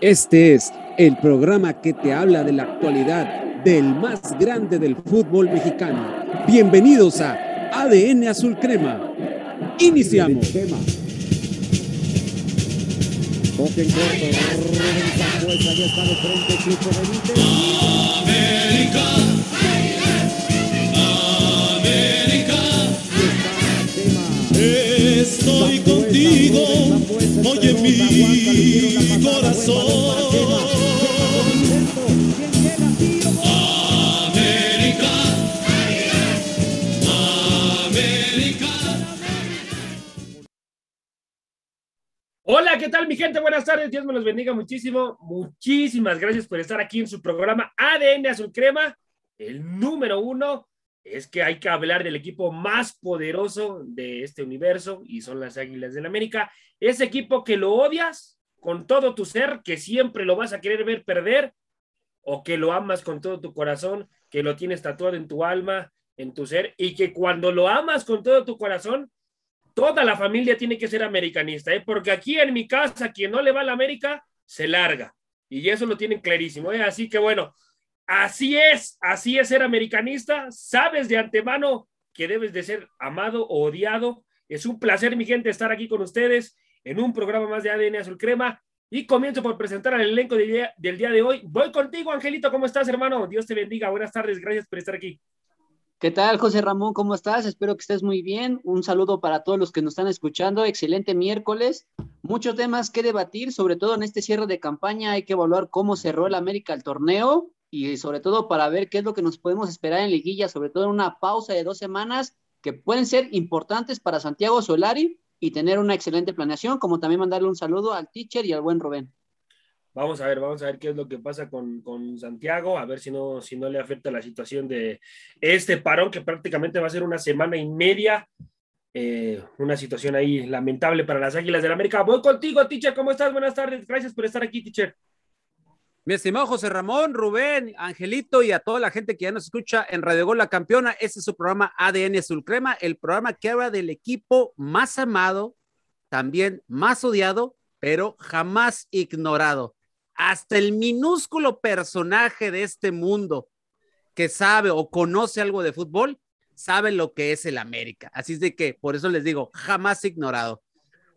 Este es el programa que te habla de la actualidad del más grande del fútbol mexicano. Bienvenidos a ADN Azul Crema. Iniciamos. Estoy contigo, oye mi corazón. América, América. Hola, ¿qué tal mi gente? Buenas tardes, Dios me los bendiga muchísimo. Muchísimas gracias por estar aquí en su programa ADN Azul Crema. El número uno es que hay que hablar del equipo más poderoso de este universo y son las Águilas del América. Ese equipo que lo odias con todo tu ser, que siempre lo vas a querer ver perder o que lo amas con todo tu corazón, que lo tienes tatuado en tu alma, en tu ser y que cuando lo amas con todo tu corazón, toda la familia tiene que ser americanista, ¿eh? porque aquí en mi casa, quien no le va a la América, se larga. Y eso lo tienen clarísimo. ¿eh? Así que bueno, así es, así es ser americanista. Sabes de antemano que debes de ser amado o odiado. Es un placer, mi gente, estar aquí con ustedes en un programa más de ADN Azul Crema. Y comienzo por presentar al elenco del día, del día de hoy. Voy contigo, Angelito. ¿Cómo estás, hermano? Dios te bendiga. Buenas tardes. Gracias por estar aquí. ¿Qué tal, José Ramón? ¿Cómo estás? Espero que estés muy bien. Un saludo para todos los que nos están escuchando. Excelente miércoles. Muchos temas que debatir, sobre todo en este cierre de campaña. Hay que evaluar cómo cerró el América el torneo y sobre todo para ver qué es lo que nos podemos esperar en liguilla, sobre todo en una pausa de dos semanas que pueden ser importantes para Santiago Solari y tener una excelente planeación, como también mandarle un saludo al teacher y al buen Rubén. Vamos a ver, vamos a ver qué es lo que pasa con, con, Santiago, a ver si no, si no le afecta la situación de este parón que prácticamente va a ser una semana y media. Eh, una situación ahí lamentable para las Águilas del América. Voy contigo, teacher, ¿cómo estás? Buenas tardes, gracias por estar aquí, teacher. Mi estimado José Ramón, Rubén, Angelito y a toda la gente que ya nos escucha en Radio Gol La Campeona, este es su programa ADN Sulcrema, el programa que habla del equipo más amado, también más odiado, pero jamás ignorado hasta el minúsculo personaje de este mundo que sabe o conoce algo de fútbol, sabe lo que es el América. Así es de que, por eso les digo, jamás ignorado.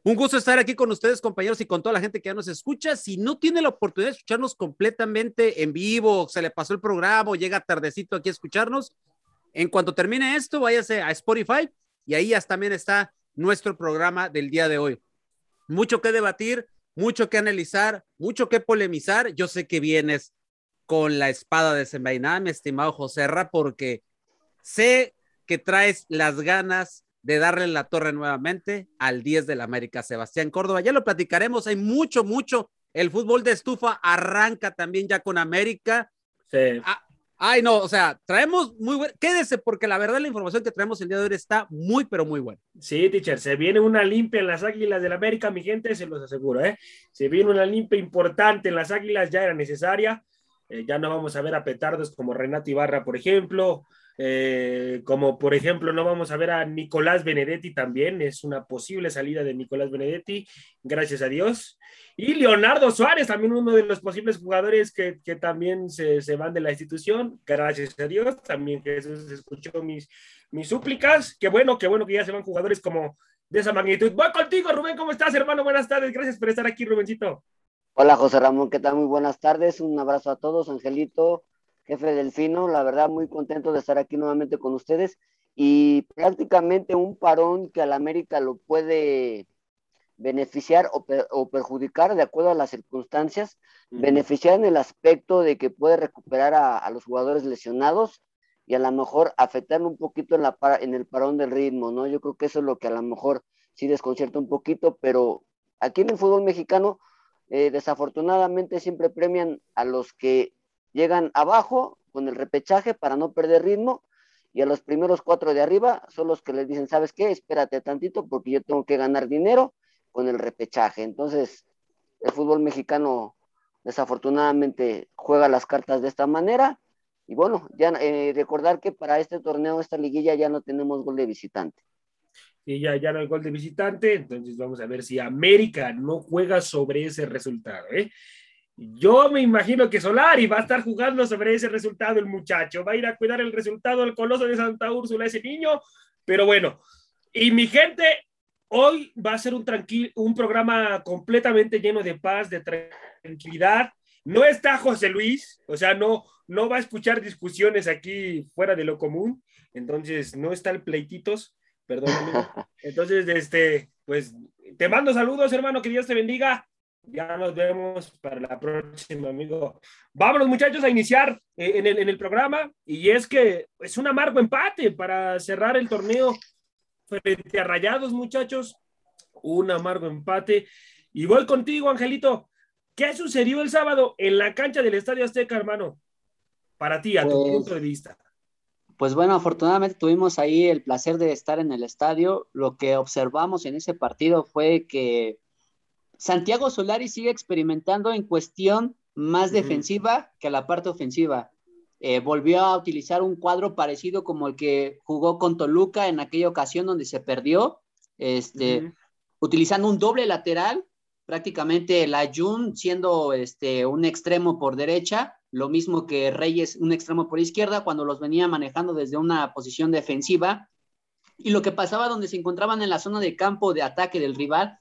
Un gusto estar aquí con ustedes, compañeros, y con toda la gente que ya nos escucha. Si no tiene la oportunidad de escucharnos completamente en vivo, se le pasó el programa o llega tardecito aquí a escucharnos, en cuanto termine esto, váyase a Spotify y ahí también está nuestro programa del día de hoy. Mucho que debatir, mucho que analizar, mucho que polemizar. Yo sé que vienes con la espada desenvainada, mi estimado José Ra, porque sé que traes las ganas de darle la torre nuevamente al 10 del América, Sebastián Córdoba. Ya lo platicaremos, hay mucho, mucho. El fútbol de estufa arranca también ya con América. Sí. Ah, ay, no, o sea, traemos muy bueno. Quédese porque la verdad la información que traemos el día de hoy está muy, pero muy buena. Sí, teacher, se viene una limpia en las Águilas del América, mi gente, se los aseguro, ¿eh? Se viene una limpia importante en las Águilas, ya era necesaria. Eh, ya no vamos a ver a petardos como Renato Ibarra, por ejemplo. Eh, como por ejemplo, no vamos a ver a Nicolás Benedetti también, es una posible salida de Nicolás Benedetti, gracias a Dios. Y Leonardo Suárez, también uno de los posibles jugadores que, que también se, se, van de la institución, gracias a Dios, también Jesús escuchó mis, mis súplicas, qué bueno, qué bueno que ya se van jugadores como de esa magnitud. Voy contigo, Rubén, ¿cómo estás, hermano? Buenas tardes, gracias por estar aquí, Rubencito. Hola, José Ramón, ¿qué tal? Muy buenas tardes, un abrazo a todos, Angelito, jefe Delfino, la verdad muy contento de estar aquí nuevamente con ustedes y prácticamente un parón que al América lo puede beneficiar o, per, o, perjudicar de acuerdo a las circunstancias, uh -huh. beneficiar en el aspecto de que puede recuperar a, a, los jugadores lesionados y a lo mejor afectar un poquito en, la, en el parón del ritmo, ¿no? Yo creo que eso es lo que a lo mejor sí desconcierta un poquito, pero aquí en el fútbol mexicano eh, desafortunadamente siempre premian a los que llegan abajo con el repechaje para no perder ritmo y a los primeros cuatro de arriba son los que les dicen, ¿sabes qué? Espérate tantito porque yo tengo que ganar dinero con el repechaje. Entonces, el fútbol mexicano desafortunadamente juega las cartas de esta manera y bueno, ya eh, recordar que para este torneo, esta liguilla ya no tenemos gol de visitante. Y ya, ya no hay gol de visitante, entonces vamos a ver si América no juega sobre ese resultado, ¿eh? Yo me imagino que Solari va a estar jugando sobre ese resultado el muchacho, va a ir a cuidar el resultado del Coloso de Santa Úrsula, ese niño, pero bueno, y mi gente, hoy va a ser un, tranquilo, un programa completamente lleno de paz, de tranquilidad. No está José Luis, o sea, no, no va a escuchar discusiones aquí fuera de lo común, entonces no está el pleititos, perdón. Entonces, este, pues te mando saludos, hermano, que Dios te bendiga. Ya nos vemos para la próxima, amigo. Vámonos, muchachos, a iniciar eh, en el, en el programa. Y es que es un amargo empate para cerrar el torneo frente a Rayados, muchachos. Un amargo empate. Y voy contigo, Angelito. ¿Qué sucedió el sábado en la cancha del Estadio Azteca, hermano? Para ti, a tu Pues- punto de vista. Pues bueno, afortunadamente tuvimos ahí el placer de estar en el estadio. Lo que observamos en ese partido fue que Santiago Solari sigue experimentando en cuestión más defensiva que la parte ofensiva. Eh, volvió a utilizar un cuadro parecido como el que jugó con Toluca en aquella ocasión donde se perdió, este, Ujú. utilizando un doble lateral, prácticamente la Jun siendo este, un extremo por derecha, lo mismo que Reyes un extremo por izquierda, cuando los venía manejando desde una posición defensiva. Y lo que pasaba donde se encontraban en la zona de campo de ataque del rival,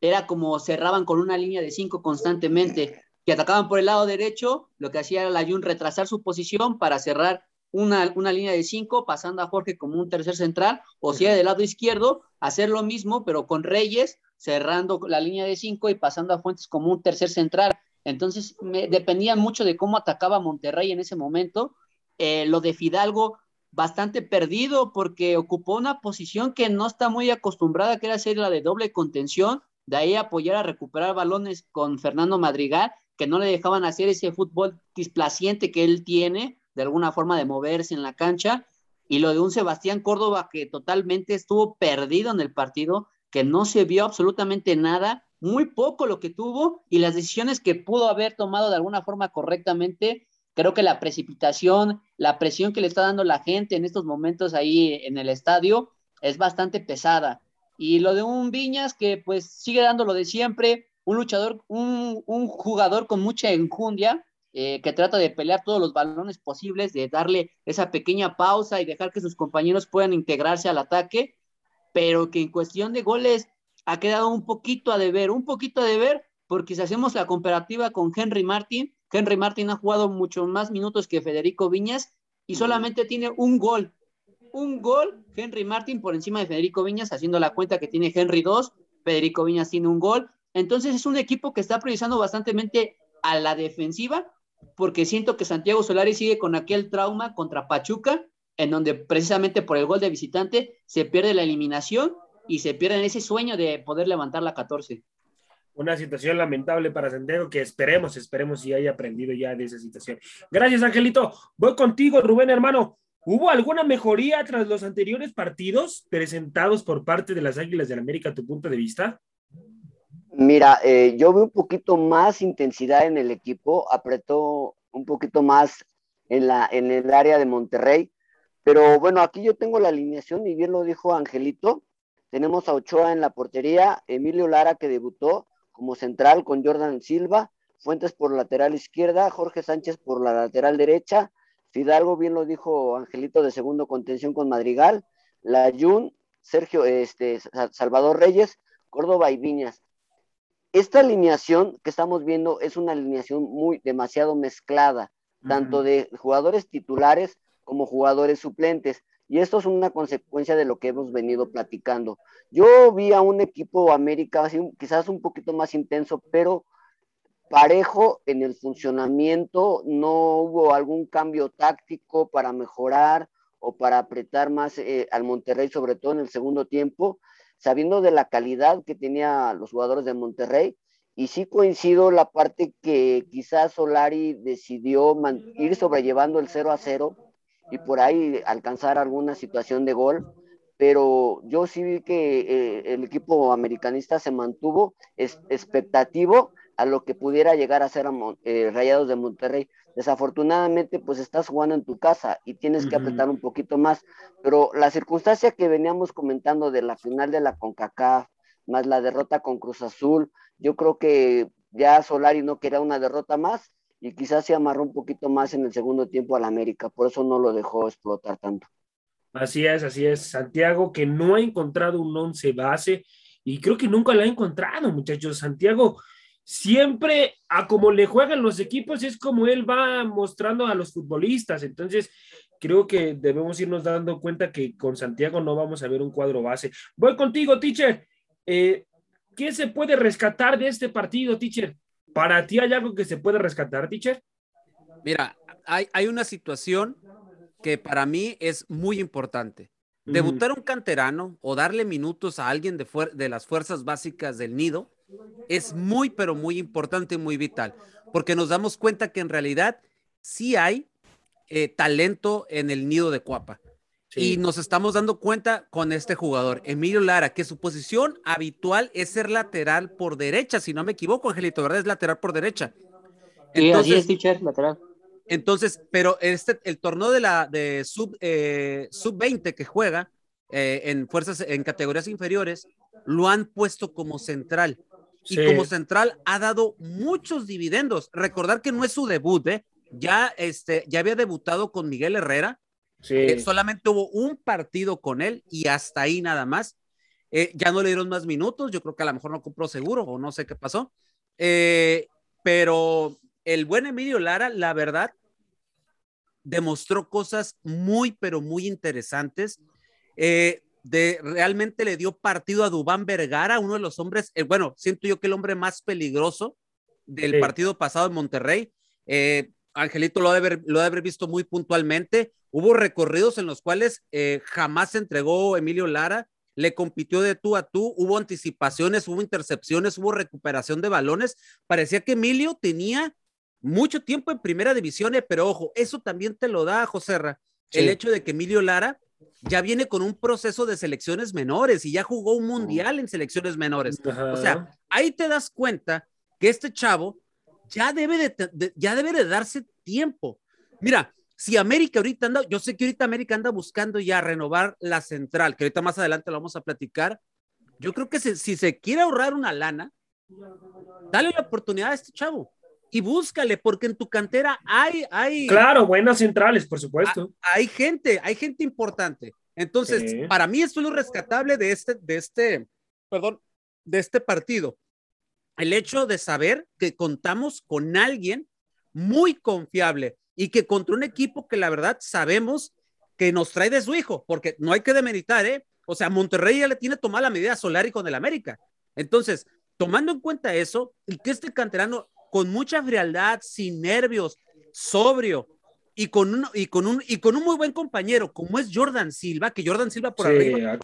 era como cerraban con una línea de cinco constantemente, que atacaban por el lado derecho, lo que hacía era la Jun retrasar su posición para cerrar una, una línea de cinco, pasando a Jorge como un tercer central, o si era del lado izquierdo, hacer lo mismo, pero con Reyes, cerrando la línea de cinco y pasando a Fuentes como un tercer central. Entonces, me, dependía mucho de cómo atacaba Monterrey en ese momento. Eh, lo de Fidalgo, bastante perdido porque ocupó una posición que no está muy acostumbrada, que era ser la de doble contención, de ahí apoyar a recuperar balones con Fernando Madrigal, que no le dejaban hacer ese fútbol displaciente que él tiene, de alguna forma de moverse en la cancha, y lo de un Sebastián Córdoba que totalmente estuvo perdido en el partido, que no se vio absolutamente nada, muy poco lo que tuvo, y las decisiones que pudo haber tomado de alguna forma correctamente, creo que la precipitación, la presión que le está dando la gente en estos momentos ahí en el estadio es bastante pesada. Y lo de un Viñas que pues sigue dando lo de siempre, un luchador, un, un jugador con mucha enjundia, eh, que trata de pelear todos los balones posibles, de darle esa pequeña pausa y dejar que sus compañeros puedan integrarse al ataque, pero que en cuestión de goles ha quedado un poquito a deber, un poquito a deber, porque si hacemos la comparativa con Henry Martin, Henry Martin ha jugado mucho más minutos que Federico Viñas y solamente tiene un gol. Un gol, Henry Martin por encima de Federico Viñas, haciendo la cuenta que tiene Henry dos, Federico Viñas tiene un gol. Entonces es un equipo que está priorizando bastante a la defensiva, porque siento que Santiago Solari sigue con aquel trauma contra Pachuca, en donde precisamente por el gol de visitante se pierde la eliminación y se pierde ese sueño de poder levantar la 14 una situación lamentable para Santiago que esperemos, esperemos si haya aprendido ya de esa situación. Gracias, Angelito. Voy contigo, Rubén, hermano. ¿Hubo alguna mejoría tras los anteriores partidos presentados por parte de las Águilas del América, a tu punto de vista? Mira, eh, yo veo un poquito más intensidad en el equipo, apretó un poquito más en, la, en el área de Monterrey, pero bueno, aquí yo tengo la alineación y bien lo dijo Angelito, tenemos a Ochoa en la portería, Emilio Lara que debutó, como central con Jordan Silva, Fuentes por lateral izquierda, Jorge Sánchez por la lateral derecha, Fidalgo, bien lo dijo Angelito, de segundo contención con Madrigal, Layun, Sergio, este, Salvador Reyes, Córdoba y Viñas. Esta alineación que estamos viendo es una alineación muy demasiado mezclada, uh -huh. tanto de jugadores titulares como jugadores suplentes. Y esto es una consecuencia de lo que hemos venido platicando. Yo vi a un equipo América así, quizás un poquito más intenso, pero parejo en el funcionamiento, no hubo algún cambio táctico para mejorar o para apretar más eh, al Monterrey, sobre todo en el segundo tiempo, sabiendo de la calidad que tenía los jugadores de Monterrey. Y sí coincido la parte que quizás Solari decidió ir sobrellevando el 0 a 0 y por ahí alcanzar alguna situación de gol, pero yo sí vi que eh, el equipo americanista se mantuvo es, expectativo a lo que pudiera llegar a ser a eh, Rayados de Monterrey. Desafortunadamente, pues estás jugando en tu casa y tienes que apretar un poquito más, pero la circunstancia que veníamos comentando de la final de la CONCACAF, más la derrota con Cruz Azul, yo creo que ya Solari no quería una derrota más y quizás se amarró un poquito más en el segundo tiempo al América, por eso no lo dejó explotar tanto. Así es, así es. Santiago que no ha encontrado un once base y creo que nunca lo ha encontrado, muchachos. Santiago siempre a como le juegan los equipos es como él va mostrando a los futbolistas. Entonces, creo que debemos irnos dando cuenta que con Santiago no vamos a ver un cuadro base. Voy contigo, teacher. Eh, ¿Qué se puede rescatar de este partido, teacher? ¿Para ti hay algo que se puede rescatar, teacher? Mira, hay, hay una situación que para mí es muy importante. Debutar un canterano o darle minutos a alguien de, de las fuerzas básicas del nido es muy, pero muy importante y muy vital, porque nos damos cuenta que en realidad sí hay eh, talento en el nido de Cuapa. Y nos estamos dando cuenta con este jugador, Emilio Lara, que su posición habitual es ser lateral por derecha, si no me equivoco, Angelito, ¿verdad? Es lateral por derecha. Entonces, sí, es, lateral. Entonces, pero este, el torneo de la de sub, eh, sub 20 que juega eh, en fuerzas, en categorías inferiores, lo han puesto como central. Y como central ha dado muchos dividendos. Recordar que no es su debut, ¿eh? Ya, este, ya había debutado con Miguel Herrera. Eh, solamente hubo un partido con él y hasta ahí nada más. ya no le dieron más minutos. Yo creo que a lo mejor no compró seguro o no sé qué pasó. pero el buen Emilio Lara, la verdad, demostró cosas muy, pero muy interesantes. Eh, de, realmente le dio partido a Dubán Vergara, uno de los hombres, eh, bueno, siento yo que el hombre más peligroso del partido pasado en Monterrey. Eh, Angelito lo debe, lo haber visto muy puntualmente. Hubo recorridos en los cuales jamás se entregó Emilio Lara, le compitió de tú a tú, hubo anticipaciones, hubo intercepciones, hubo recuperación de balones. Parecía que Emilio tenía mucho tiempo en primera división, eh, pero ojo, eso también te lo da, José el hecho de que Emilio Lara ya viene con un proceso de selecciones menores y ya jugó un mundial en selecciones menores. O sea, ahí te das cuenta que este chavo ya debe de, ya debe de darse tiempo. Mira, si América ahorita anda, yo sé que ahorita América anda buscando ya renovar la central, que ahorita más adelante lo vamos a platicar. Yo creo que si, si se quiere ahorrar una lana, dale la oportunidad a este chavo y búscale, porque en tu cantera hay, hay. Claro, buenas centrales, por supuesto. Hay, gente, hay gente importante. Entonces, para mí esto es lo rescatable de este, de este, perdón, de este partido. El hecho de saber que contamos con alguien muy confiable y que contra un equipo que la verdad sabemos que nos trae de su hijo, porque no hay que demeritar, ¿eh? O sea, Monterrey ya le tiene tomada la medida a Solari con el América. Entonces, tomando en cuenta eso y que este canterano con mucha frialdad, sin nervios, sobrio y con un, y con un, y con un muy buen compañero como es Jordan Silva, que Jordan Silva por arriba.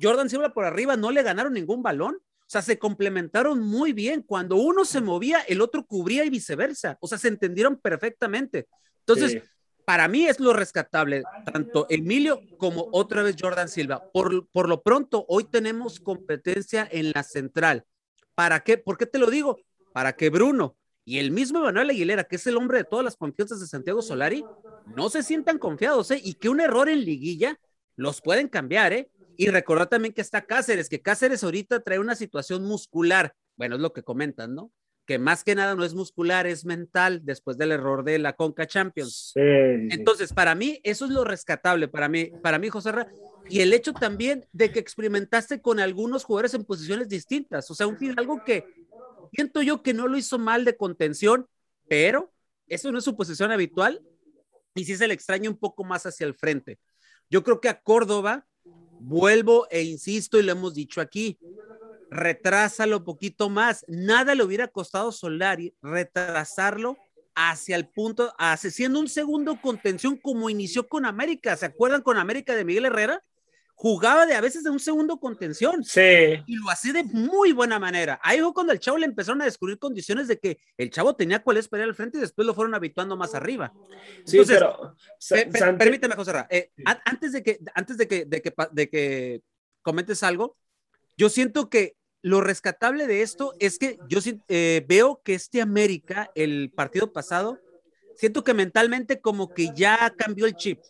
Jordan Silva por arriba no le ganaron ningún balón. O sea, se complementaron muy bien. Cuando uno se movía, el otro cubría y viceversa. O sea, se entendieron perfectamente. Entonces, para mí es lo rescatable, tanto Emilio como otra vez Jordan Silva. Por, por lo pronto, hoy tenemos competencia en la central. ¿Para qué? ¿Por qué te lo digo? Para que Bruno y el mismo Manuel Aguilera, que es el hombre de todas las confianzas de Santiago Solari, no se sientan confiados, ¿eh? Y que un error en liguilla los pueden cambiar, ¿eh? Y recordar también que está Cáceres, que Cáceres ahorita trae una situación muscular. Bueno, es lo que comentan, ¿no? Que más que nada no es muscular, es mental después del error de la Conca Champions. Entonces, para mí, eso es lo rescatable, para mí, para mí, José Ra, y el hecho también de que experimentaste con algunos jugadores en posiciones distintas. O sea, un algo que Siento yo que no lo hizo mal de contención, pero eso no es su posición habitual y sí se le extraña un poco más hacia el frente. Yo creo que a Córdoba, vuelvo e insisto y lo hemos dicho aquí, retrásalo poquito más. Nada le hubiera costado Solari retrasarlo hacia el punto, hacia, siendo un segundo contención como inició con América. ¿Se acuerdan con América de Miguel Herrera? Jugaba de a veces de un segundo contención. Sí. Y lo hacía de muy buena manera. Ahí fue cuando el chavo le empezaron a descubrir condiciones de que el chavo tenía cuál esperar al frente y después lo fueron habituando más arriba. Sí, pero. permíteme, José eh, antes de que, antes de que, de que, de que comentes algo, yo siento que lo rescatable de esto es que yo eh, veo que este América, el partido pasado, siento que mentalmente como que ya cambió el chip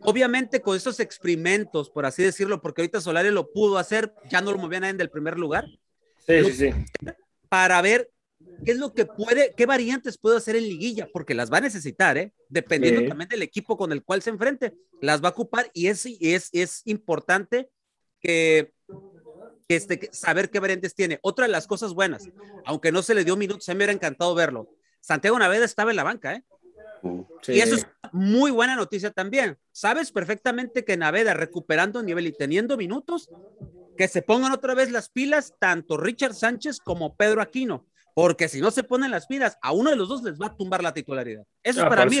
obviamente con esos experimentos, por así decirlo, porque ahorita Solari lo pudo hacer, ya no lo movía nadie del primer lugar. Sí, sí, sí. para ver qué es lo que puede, qué variantes puede hacer en liguilla, porque las va a necesitar, ¿eh? dependiendo Sí. también del equipo con el cual se enfrente, las va a ocupar y es, y es, es importante que, que este, saber qué variantes tiene. Otra de las cosas buenas, aunque no se le dio minutos, mí me hubiera encantado verlo. Santiago Naveda estaba en la banca, ¿eh? Sí. Y eso es muy buena noticia también. Sabes perfectamente que Naveda recuperando nivel y teniendo minutos, que se pongan otra vez las pilas tanto Richard Sánchez como Pedro Aquino, porque si no se ponen las pilas, a uno de los dos les va a tumbar la titularidad. Eso Ah, para mí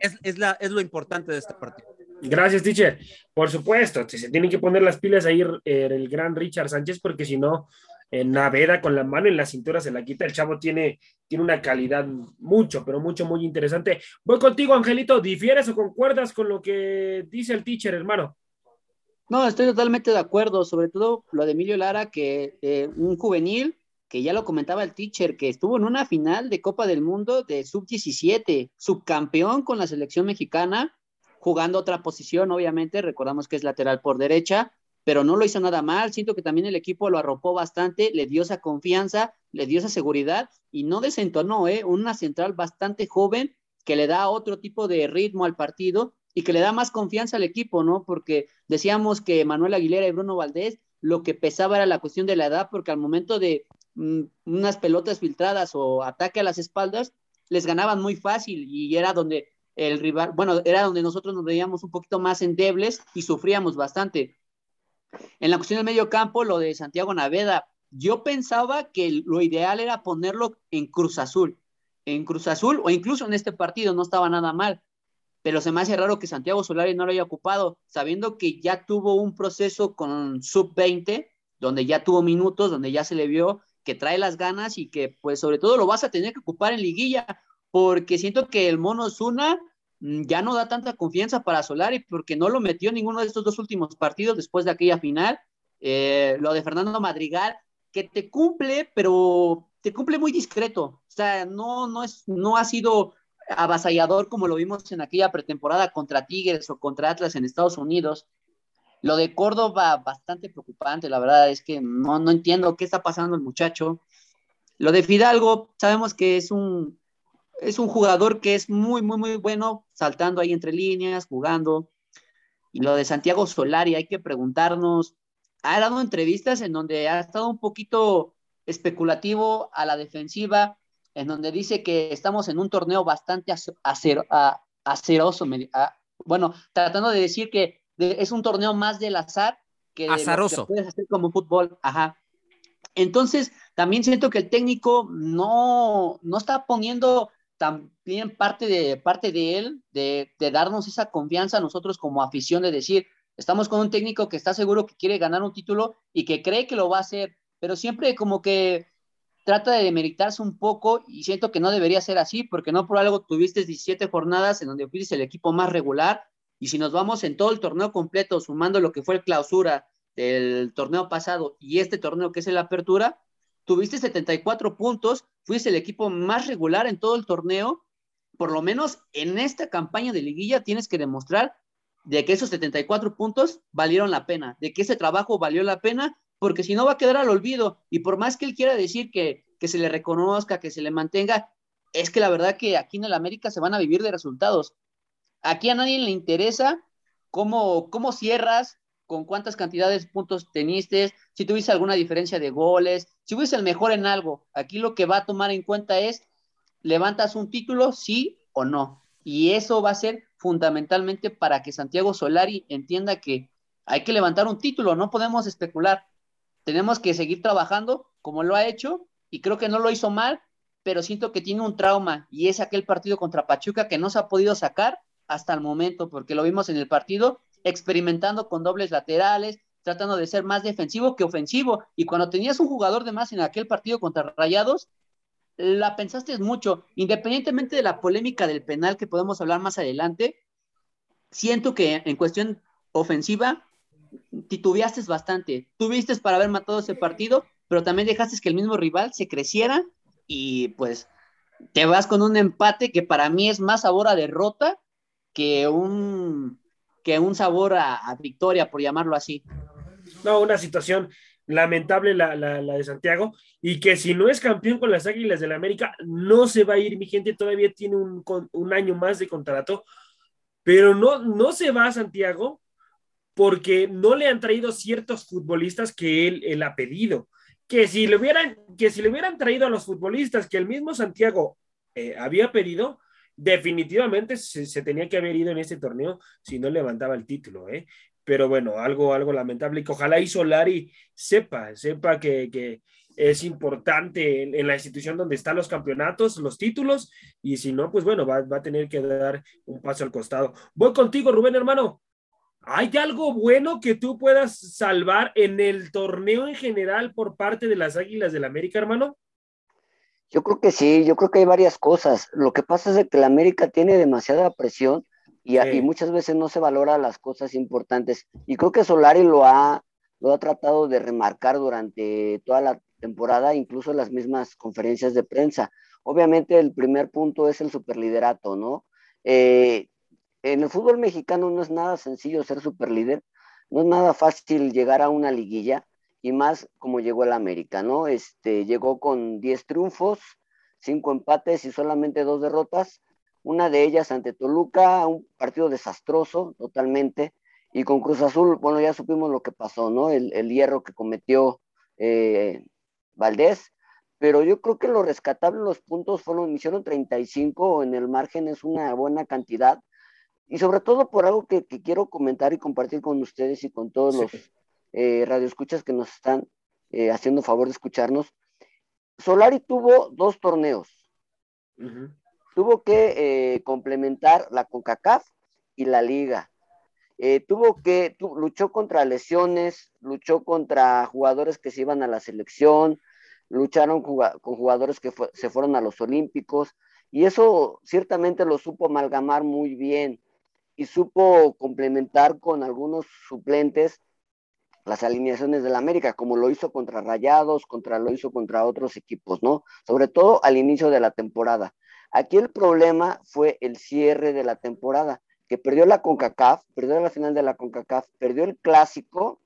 es, es la, es lo importante de este partido. Gracias, teacher. Por supuesto, se tienen que poner las pilas ahí eh, el gran Richard Sánchez, porque si no, eh, Naveda con la mano en la cintura se la quita. El chavo tiene, tiene una calidad mucho, pero mucho, muy interesante. Voy contigo, Angelito. ¿Difieres o concuerdas con lo que dice el teacher, hermano? No, estoy totalmente de acuerdo, sobre todo lo de Emilio Lara, que eh, un juvenil, que ya lo comentaba el teacher, que estuvo en una final de Copa del Mundo de sub-17, subcampeón con la selección mexicana, jugando otra posición, obviamente, recordamos que es lateral por derecha, pero no lo hizo nada mal, siento que también el equipo lo arropó bastante, le dio esa confianza, le dio esa seguridad y no desentonó, ¿eh? una central bastante joven que le da otro tipo de ritmo al partido y que le da más confianza al equipo, ¿no? Porque decíamos que Manuel Aguilera y Bruno Valdés lo que pesaba era la cuestión de la edad, porque al momento de mm, unas pelotas filtradas o ataque a las espaldas, les ganaban muy fácil y era donde el rival, bueno, era donde nosotros nos veíamos un poquito más endebles y sufríamos bastante. En la cuestión del medio campo, lo de Santiago Naveda, yo pensaba que lo ideal era ponerlo en Cruz Azul, en Cruz Azul o incluso en este partido, no estaba nada mal, pero se me hace raro que Santiago Solari no lo haya ocupado, sabiendo que ya tuvo un proceso con sub-20, donde ya tuvo minutos, donde ya se le vio que trae las ganas y que pues sobre todo lo vas a tener que ocupar en liguilla, porque siento que el Mono Zuna ya no da tanta confianza para Solari porque no lo metió en ninguno de estos dos últimos partidos después de aquella final. Eh, lo de Fernando Madrigal, que te cumple, pero te cumple muy discreto. O sea, no, no, es, no ha sido avasallador como lo vimos en aquella pretemporada contra Tigres o contra Atlas en Estados Unidos. Lo de Córdoba, bastante preocupante, la verdad es que no, no entiendo qué está pasando el muchacho. Lo de Fidalgo, sabemos que es un, es un jugador que es muy, muy, muy bueno, saltando ahí entre líneas, jugando. Y lo de Santiago Solari, hay que preguntarnos, ha dado entrevistas en donde ha estado un poquito especulativo a la defensiva, en donde dice que estamos en un torneo bastante acero, a, aceroso, a, bueno, tratando de decir que de, es un torneo más del azar que, Azaroso. De lo que puedes hacer como fútbol, ajá. Entonces, también siento que el técnico no, no está poniendo también parte de, parte de él, de, darnos esa confianza a nosotros como afición, de decir, estamos con un técnico que está seguro que quiere ganar un título y que cree que lo va a hacer, pero siempre como que trata de demeritarse un poco y siento que no debería ser así, porque no por algo tuviste 17 jornadas en donde fuiste el equipo más regular y si nos vamos en todo el torneo completo, sumando lo que fue el clausura del torneo pasado y este torneo que es el apertura, tuviste 74 puntos, fuiste el equipo más regular en todo el torneo, por lo menos en esta campaña de liguilla tienes que demostrar de que esos 74 puntos valieron la pena, de que ese trabajo valió la pena, porque si no va a quedar al olvido. Y por más que él quiera decir que, que se le reconozca, que se le mantenga, es que la verdad que aquí en el América se van a vivir de resultados. Aquí a nadie le interesa cómo, cómo cierras, con cuántas cantidades de puntos teniste, si tuviste alguna diferencia de goles, si fuiste el mejor en algo. Aquí lo que va a tomar en cuenta es, ¿levantas un título, sí o no? Y eso va a ser fundamentalmente para que Santiago Solari entienda que hay que levantar un título, no podemos especular. Tenemos que seguir trabajando como lo ha hecho y creo que no lo hizo mal, pero siento que tiene un trauma y es aquel partido contra Pachuca que no se ha podido sacar hasta el momento, porque lo vimos en el partido experimentando con dobles laterales, tratando de ser más defensivo que ofensivo. Y cuando tenías un jugador de más en aquel partido contra Rayados, la pensaste mucho, independientemente de la polémica del penal que podemos hablar más adelante, siento que en cuestión ofensiva titubeaste bastante. Tuviste para haber matado ese partido, pero también dejaste que el mismo rival se creciera y pues te vas con un empate que para mí es más sabor a derrota que un, que un sabor a, victoria, por llamarlo así. No, una situación lamentable la, la, la, de Santiago, y que si no es campeón con las Águilas del la América, no se va a ir, mi gente, todavía tiene un, un año más de contrato, pero no, no se va a Santiago porque no le han traído ciertos futbolistas que él, él ha pedido. Que si, le hubieran, que si le hubieran traído a los futbolistas que el mismo Santiago eh, había pedido, definitivamente se, tenía que haber ido en este torneo si no levantaba el título, ¿eh? Pero bueno, algo, algo lamentable y ojalá y Solari sepa, sepa que, es importante en, la institución donde están los campeonatos, los títulos, y si no, pues bueno, va a tener que dar un paso al costado. Voy contigo, Rubén, hermano. ¿Hay algo bueno que tú puedas salvar en el torneo en general por parte de las Águilas del América, hermano? Yo creo que sí, yo creo que hay varias cosas. Lo que pasa es que la América tiene demasiada presión y, sí. y, muchas veces no se valora las cosas importantes. Y creo que Solari lo ha, lo ha tratado de remarcar durante toda la temporada, incluso en las mismas conferencias de prensa. Obviamente el primer punto es el superliderato, ¿no? Eh, en el fútbol mexicano no es nada sencillo ser superlíder, no es nada fácil llegar a una liguilla y más como llegó el América, ¿no? Este, llegó con 10 triunfos, 5 empates y solamente dos derrotas, una de ellas ante Toluca, un partido desastroso totalmente, y con Cruz Azul, bueno, ya supimos lo que pasó, ¿no? El, el hierro que cometió eh, Valdés, pero yo creo que lo rescatable, los puntos fueron, hicieron 35, en el margen es una buena cantidad, y sobre todo por algo que, que, quiero comentar y compartir con ustedes y con todos sí. los eh, radioescuchas que nos están eh, haciendo favor de escucharnos. Solari tuvo dos torneos. Uh -huh. Tuvo que eh, complementar la CONCACAF y la Liga. Eh, tuvo que, tu, luchó contra lesiones, luchó contra jugadores que se iban a la selección, lucharon con jugadores que se fueron a los Olímpicos, y eso ciertamente lo supo amalgamar muy bien y supo complementar con algunos suplentes las alineaciones del América, como lo hizo contra Rayados, contra lo hizo contra otros equipos, ¿no? Sobre todo al inicio de la temporada. Aquí el problema fue el cierre de la temporada, que perdió la CONCACAF, perdió la final de la CONCACAF, perdió el clásico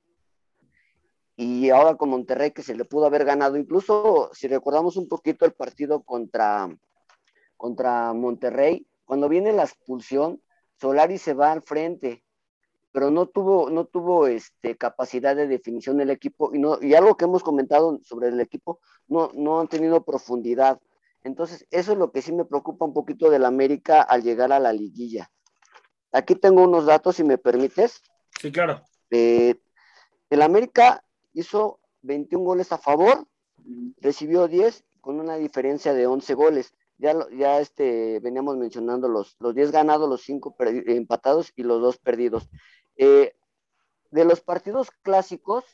y ahora con Monterrey que se le pudo haber ganado, incluso si recordamos un poquito el partido contra, contra Monterrey, cuando viene la expulsión, Solari se va al frente, pero no tuvo, no tuvo este, capacidad de definición del equipo y, no, y algo que hemos comentado sobre el equipo, no, no han tenido profundidad. Entonces, eso es lo que sí me preocupa un poquito del América al llegar a la liguilla. Aquí tengo unos datos, si me permites. Sí, claro. Eh, el América hizo 21 goles a favor, recibió 10 con una diferencia de 11 goles ya, ya este, veníamos mencionando los, los 10 ganados, los 5 empatados y los 2 perdidos. Eh, de los partidos clásicos,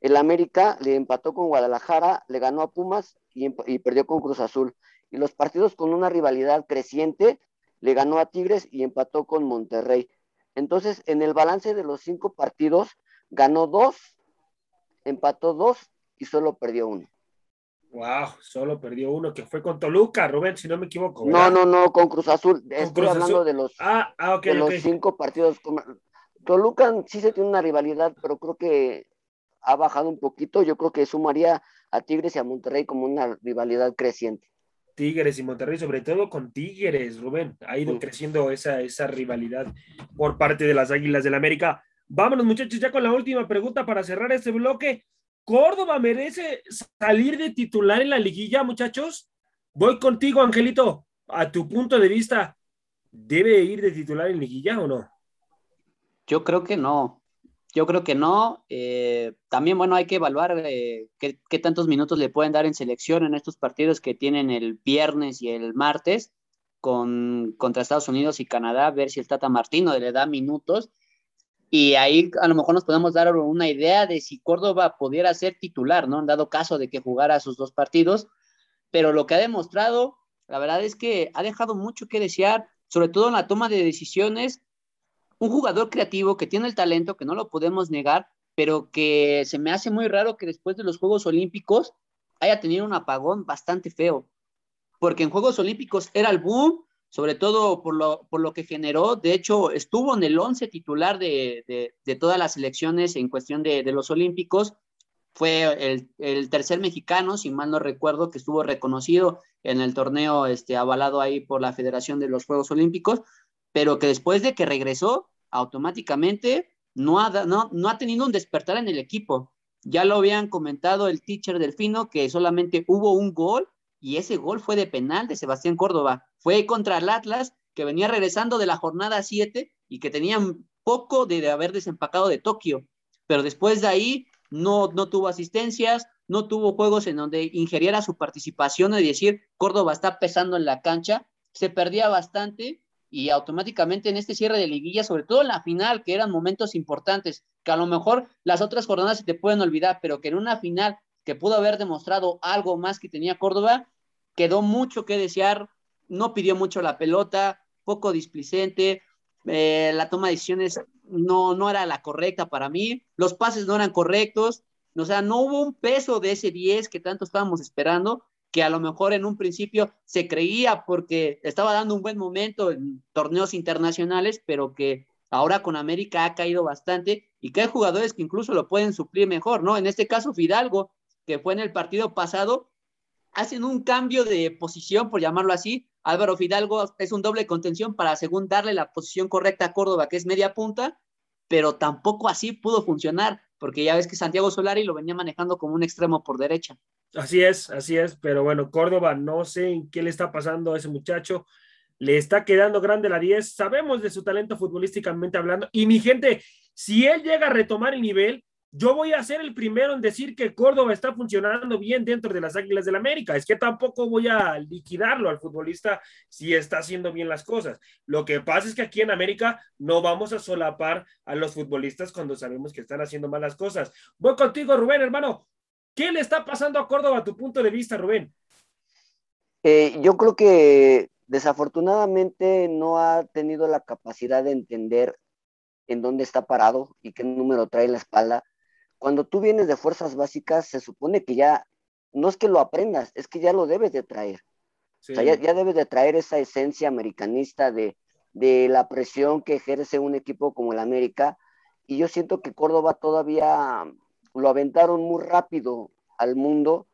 el América le empató con Guadalajara, le ganó a Pumas y, y, perdió con Cruz Azul. Y los partidos con una rivalidad creciente, le ganó a Tigres y empató con Monterrey. Entonces, en el balance de los cinco partidos, ganó dos, empató dos y solo perdió uno. Wow, solo perdió uno que fue con Toluca, Rubén, si no me equivoco. ¿verdad? No, no, no, con Cruz Azul. Con Estoy Cruz hablando Azul. de los, ah, ah, okay, de okay. los cinco partidos. Toluca sí se tiene una rivalidad, pero creo que ha bajado un poquito. Yo creo que sumaría a Tigres y a Monterrey como una rivalidad creciente. Tigres y Monterrey, sobre todo con Tigres, Rubén. Ha ido sí. creciendo esa, esa rivalidad por parte de las Águilas del la América. Vámonos, muchachos, ya con la última pregunta para cerrar este bloque. ¿Córdoba merece salir de titular en la liguilla, muchachos? Voy contigo, Angelito. A tu punto de vista, ¿debe ir de titular en liguilla o no? Yo creo que no. Yo creo que no. Eh, también, bueno, hay que evaluar eh, qué, qué, tantos minutos le pueden dar en selección en estos partidos que tienen el viernes y el martes con, contra Estados Unidos y Canadá, ver si el Tata Martino le da minutos y ahí a lo mejor nos podemos dar una idea de si Córdoba pudiera ser titular, ¿no? En dado caso de que jugara sus dos partidos, pero lo que ha demostrado, la verdad es que ha dejado mucho que desear, sobre todo en la toma de decisiones, un jugador creativo que tiene el talento, que no lo podemos negar, pero que se me hace muy raro que después de los Juegos Olímpicos haya tenido un apagón bastante feo, porque en Juegos Olímpicos era el boom, sobre todo por lo, por lo que generó. De hecho, estuvo en el once titular de, de, todas las elecciones en cuestión de, de, los Olímpicos. fue el, el, tercer mexicano, si mal no recuerdo, que estuvo reconocido en el torneo este, avalado ahí por la Federación de los Juegos Olímpicos, pero que después de que regresó, automáticamente no ha, no, no ha tenido un despertar en el equipo. Ya lo habían comentado el teacher Delfino, que solamente hubo un gol y ese gol fue de penal de Sebastián Córdoba. Fue contra el Atlas, que venía regresando de la jornada 7 y que tenían poco de haber desempacado de Tokio. Pero después de ahí no, no tuvo asistencias, no tuvo juegos en donde ingeriera su participación de decir Córdoba está pesando en la cancha, se perdía bastante y automáticamente en este cierre de liguilla, sobre todo en la final, que eran momentos importantes, que a lo mejor las otras jornadas se te pueden olvidar, pero que en una final que pudo haber demostrado algo más que tenía Córdoba, quedó mucho que desear, no pidió mucho la pelota, poco displicente, eh, la toma de decisiones no, no era la correcta para mí, los pases no eran correctos, o sea, no hubo un peso de ese 10 que tanto estábamos esperando, que a lo mejor en un principio se creía porque estaba dando un buen momento en torneos internacionales, pero que ahora con América ha caído bastante y que hay jugadores que incluso lo pueden suplir mejor, ¿no? En este caso, Fidalgo, que fue en el partido pasado, hacen un cambio de posición, por llamarlo así. Álvaro Fidalgo es un doble contención para, según darle la posición correcta a Córdoba, que es media punta, pero tampoco así pudo funcionar, porque ya ves que Santiago Solari lo venía manejando como un extremo por derecha. Así es, así es, pero bueno, Córdoba, no sé en qué le está pasando a ese muchacho. Le está quedando grande la 10. Sabemos de su talento futbolísticamente hablando. Y mi gente, si él llega a retomar el nivel, yo voy a ser el primero en decir que Córdoba está funcionando bien dentro de las Águilas del la América. Es que tampoco voy a liquidarlo al futbolista si está haciendo bien las cosas. Lo que pasa es que aquí en América no vamos a solapar a los futbolistas cuando sabemos que están haciendo malas cosas. Voy contigo, Rubén, hermano. ¿Qué le está pasando a Córdoba a tu punto de vista, Rubén? Eh, yo creo que desafortunadamente no ha tenido la capacidad de entender en dónde está parado y qué número trae la espalda. Cuando tú vienes de fuerzas básicas, se supone que ya, no es que lo aprendas, es que ya lo debes de traer. Sí. O sea, ya, ya, debes de traer esa esencia americanista de, de la presión que ejerce un equipo como el América. Y yo siento que Córdoba todavía lo aventaron muy rápido al mundo,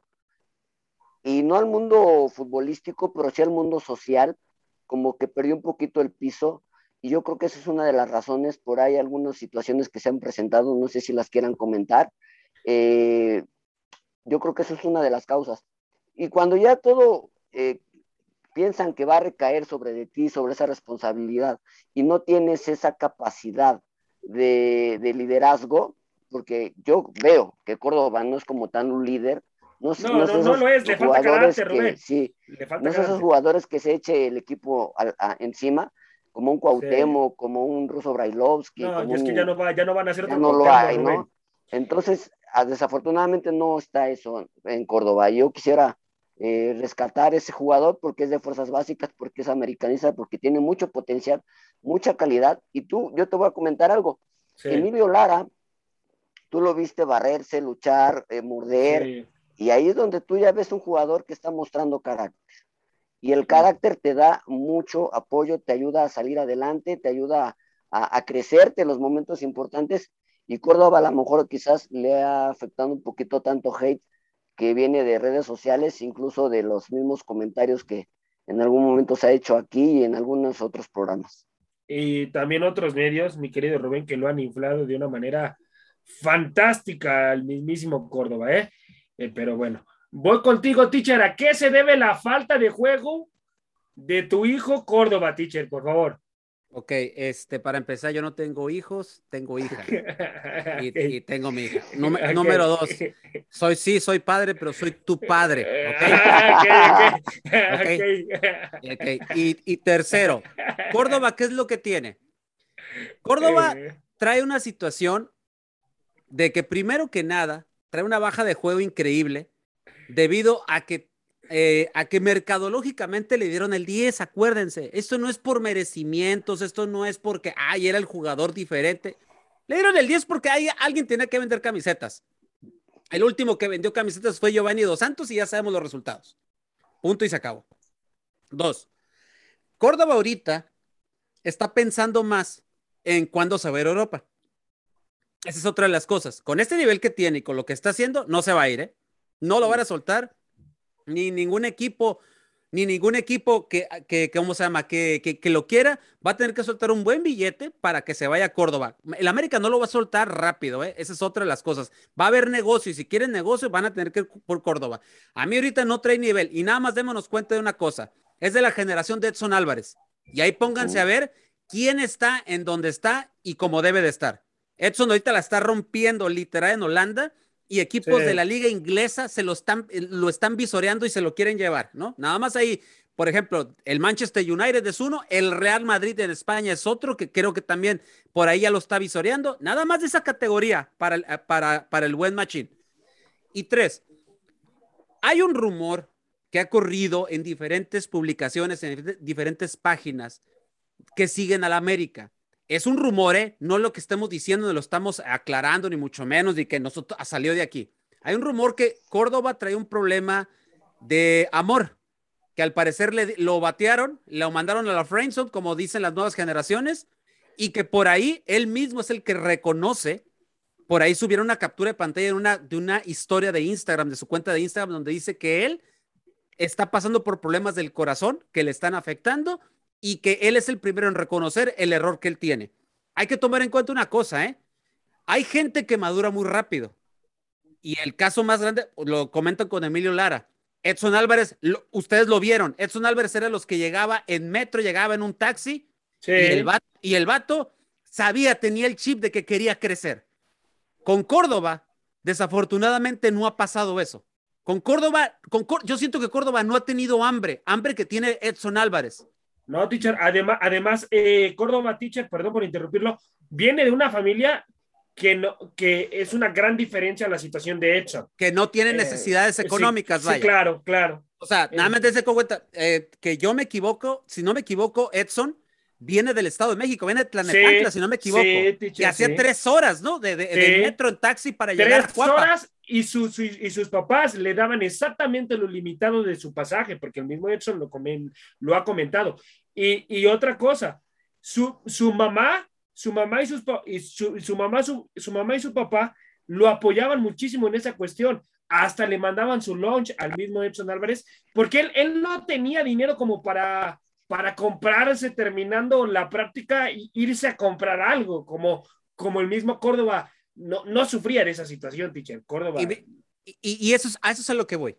y no al mundo futbolístico, pero sí al mundo social, como que perdió un poquito el piso, y yo creo que esa es una de las razones, por ahí algunas situaciones que se han presentado, no sé si las quieran comentar, eh, yo creo que esa es una de las causas. Y cuando ya todo eh, piensan que va a recaer sobre de ti, sobre esa responsabilidad, y no tienes esa capacidad de, de liderazgo, porque yo veo que Córdoba no es como tan un líder. No, no, no, no, no lo es, le falta carácter, que, Rubén. Sí, le falta no es esos jugadores que se eche el equipo a, a, encima, como un Cuauhtémoc, sí. como un Ruso Brailovsky. No, es que ya no, va, ya no van a ser ya no lo hay, Rubén. ¿no? Entonces, desafortunadamente no está eso en Córdoba. Yo quisiera eh, rescatar ese jugador porque es de fuerzas básicas, porque es americanista, porque tiene mucho potencial, mucha calidad. Y tú, yo te voy a comentar algo. Sí. Emilio Lara tú lo viste barrerse, luchar, eh, morder, sí. y ahí es donde tú ya ves un jugador que está mostrando carácter. Y el carácter te da mucho apoyo, te ayuda a salir adelante, te ayuda a, a crecerte en los momentos importantes. Y Córdoba a lo mejor quizás le ha afectado un poquito tanto hate que viene de redes sociales, incluso de los mismos comentarios que en algún momento se ha hecho aquí y en algunos otros programas. Y también otros medios, mi querido Rubén, que lo han inflado de una manera fantástica al mismísimo Córdoba, ¿eh? ¿eh? Pero bueno, voy contigo, teacher. ¿A qué se debe la falta de juego de tu hijo Córdoba, teacher, por favor? Ok, este, para empezar, yo no tengo hijos, tengo hija. Y, okay. y tengo mi hija. Número, okay. número dos, soy sí, soy padre, pero soy tu padre. Okay. okay. Y, y, tercero, Córdoba, ¿qué es lo que tiene? Córdoba Eh. trae una situación de que primero que nada trae una baja de juego increíble debido a que, eh, a que mercadológicamente le dieron el 10, acuérdense, esto no es por merecimientos, esto no es porque, ay, era el jugador diferente, le dieron el 10 porque hay, alguien tenía que vender camisetas. El último que vendió camisetas fue Giovanni Dos Santos y ya sabemos los resultados. Punto y se acabó. Dos, Córdoba ahorita está pensando más en cuándo se va a ir Europa Esa es otra de las cosas. Con este nivel que tiene y con lo que está haciendo, no se va a ir, ¿eh? No lo van a soltar. Ni ningún equipo, ni ningún equipo que, que, que ¿cómo se llama? Que, que, que lo quiera, va a tener que soltar un buen billete para que se vaya a Córdoba. El América no lo va a soltar rápido, ¿eh? Esa es otra de las cosas. Va a haber negocio y si quieren negocio, van a tener que ir por Córdoba. A mí ahorita no trae nivel y nada más démonos cuenta de una cosa. Es de la generación de Edson Álvarez. Y ahí pónganse a ver quién está en donde está y cómo debe de estar. Edson ahorita la está rompiendo literal en Holanda y equipos Sí. de la liga inglesa se lo están, eh, lo están visoreando y se lo quieren llevar, ¿no? Nada más ahí, por ejemplo, el Manchester United es uno, el Real Madrid en España es otro, que creo que también por ahí ya lo está visoreando. Nada más de esa categoría para el, eh, para, para el buen machín. Y tres, hay un rumor que ha corrido en diferentes publicaciones, en dif- diferentes páginas que siguen a la América. Es un rumor, ¿eh? No lo que estemos diciendo, no lo estamos aclarando, ni mucho menos, ni que nosotros ha salido de aquí. Hay un rumor que Córdoba trae un problema de amor, que al parecer le, lo batearon, lo mandaron a la friendzone, como dicen las nuevas generaciones, y que por ahí él mismo es el que reconoce, por ahí subieron una captura de pantalla de una, de una historia de Instagram, de su cuenta de Instagram, donde dice que él está pasando por problemas del corazón que le están afectando y que él es el primero en reconocer el error que él tiene. Hay que tomar en cuenta una cosa, ¿eh? Hay gente que madura muy rápido. Y el caso más grande, lo comentan con Emilio Lara. Edson Álvarez, lo- ustedes lo vieron. Edson Álvarez era los que llegaba en metro, llegaba en un taxi Sí. y, el vato, y el vato sabía, tenía el chip de que quería crecer. Con Córdoba, desafortunadamente no ha pasado eso. Con Córdoba, con yo siento que Córdoba no ha tenido hambre, hambre que tiene Edson Álvarez. No, teacher, además, además eh, Córdoba, teacher, perdón por interrumpirlo, viene de una familia que, no, que es una gran diferencia a la situación de Edson. que no tiene Eh, necesidades sí, económicas, sí, vaya. claro, claro. O sea, Eh. nada más de cuenta eh, que yo me equivoco, si no me equivoco, Edson viene del Estado de México, viene de Tlanepantla, Sí, si no me equivoco. sí, teacher, y hacía sí. tres horas, ¿no? De, de- Sí. de metro en taxi para llegar a Tres horas y, sus y, sus papás le daban exactamente lo limitado de su pasaje, porque el mismo Edson lo, comen- lo ha comentado. Y, y otra cosa, su, su mamá, su mamá y, sus, y su, su mamá, su, su mamá y su papá lo apoyaban muchísimo en esa cuestión. Hasta le mandaban su lunch al mismo Edson Álvarez, porque él, él no tenía dinero como para, para comprarse terminando la práctica y irse a comprar algo, como, como el mismo Córdoba no, no sufría de esa situación, teacher. Córdoba. Y, ve- y- y eso es, a eso es a lo que voy.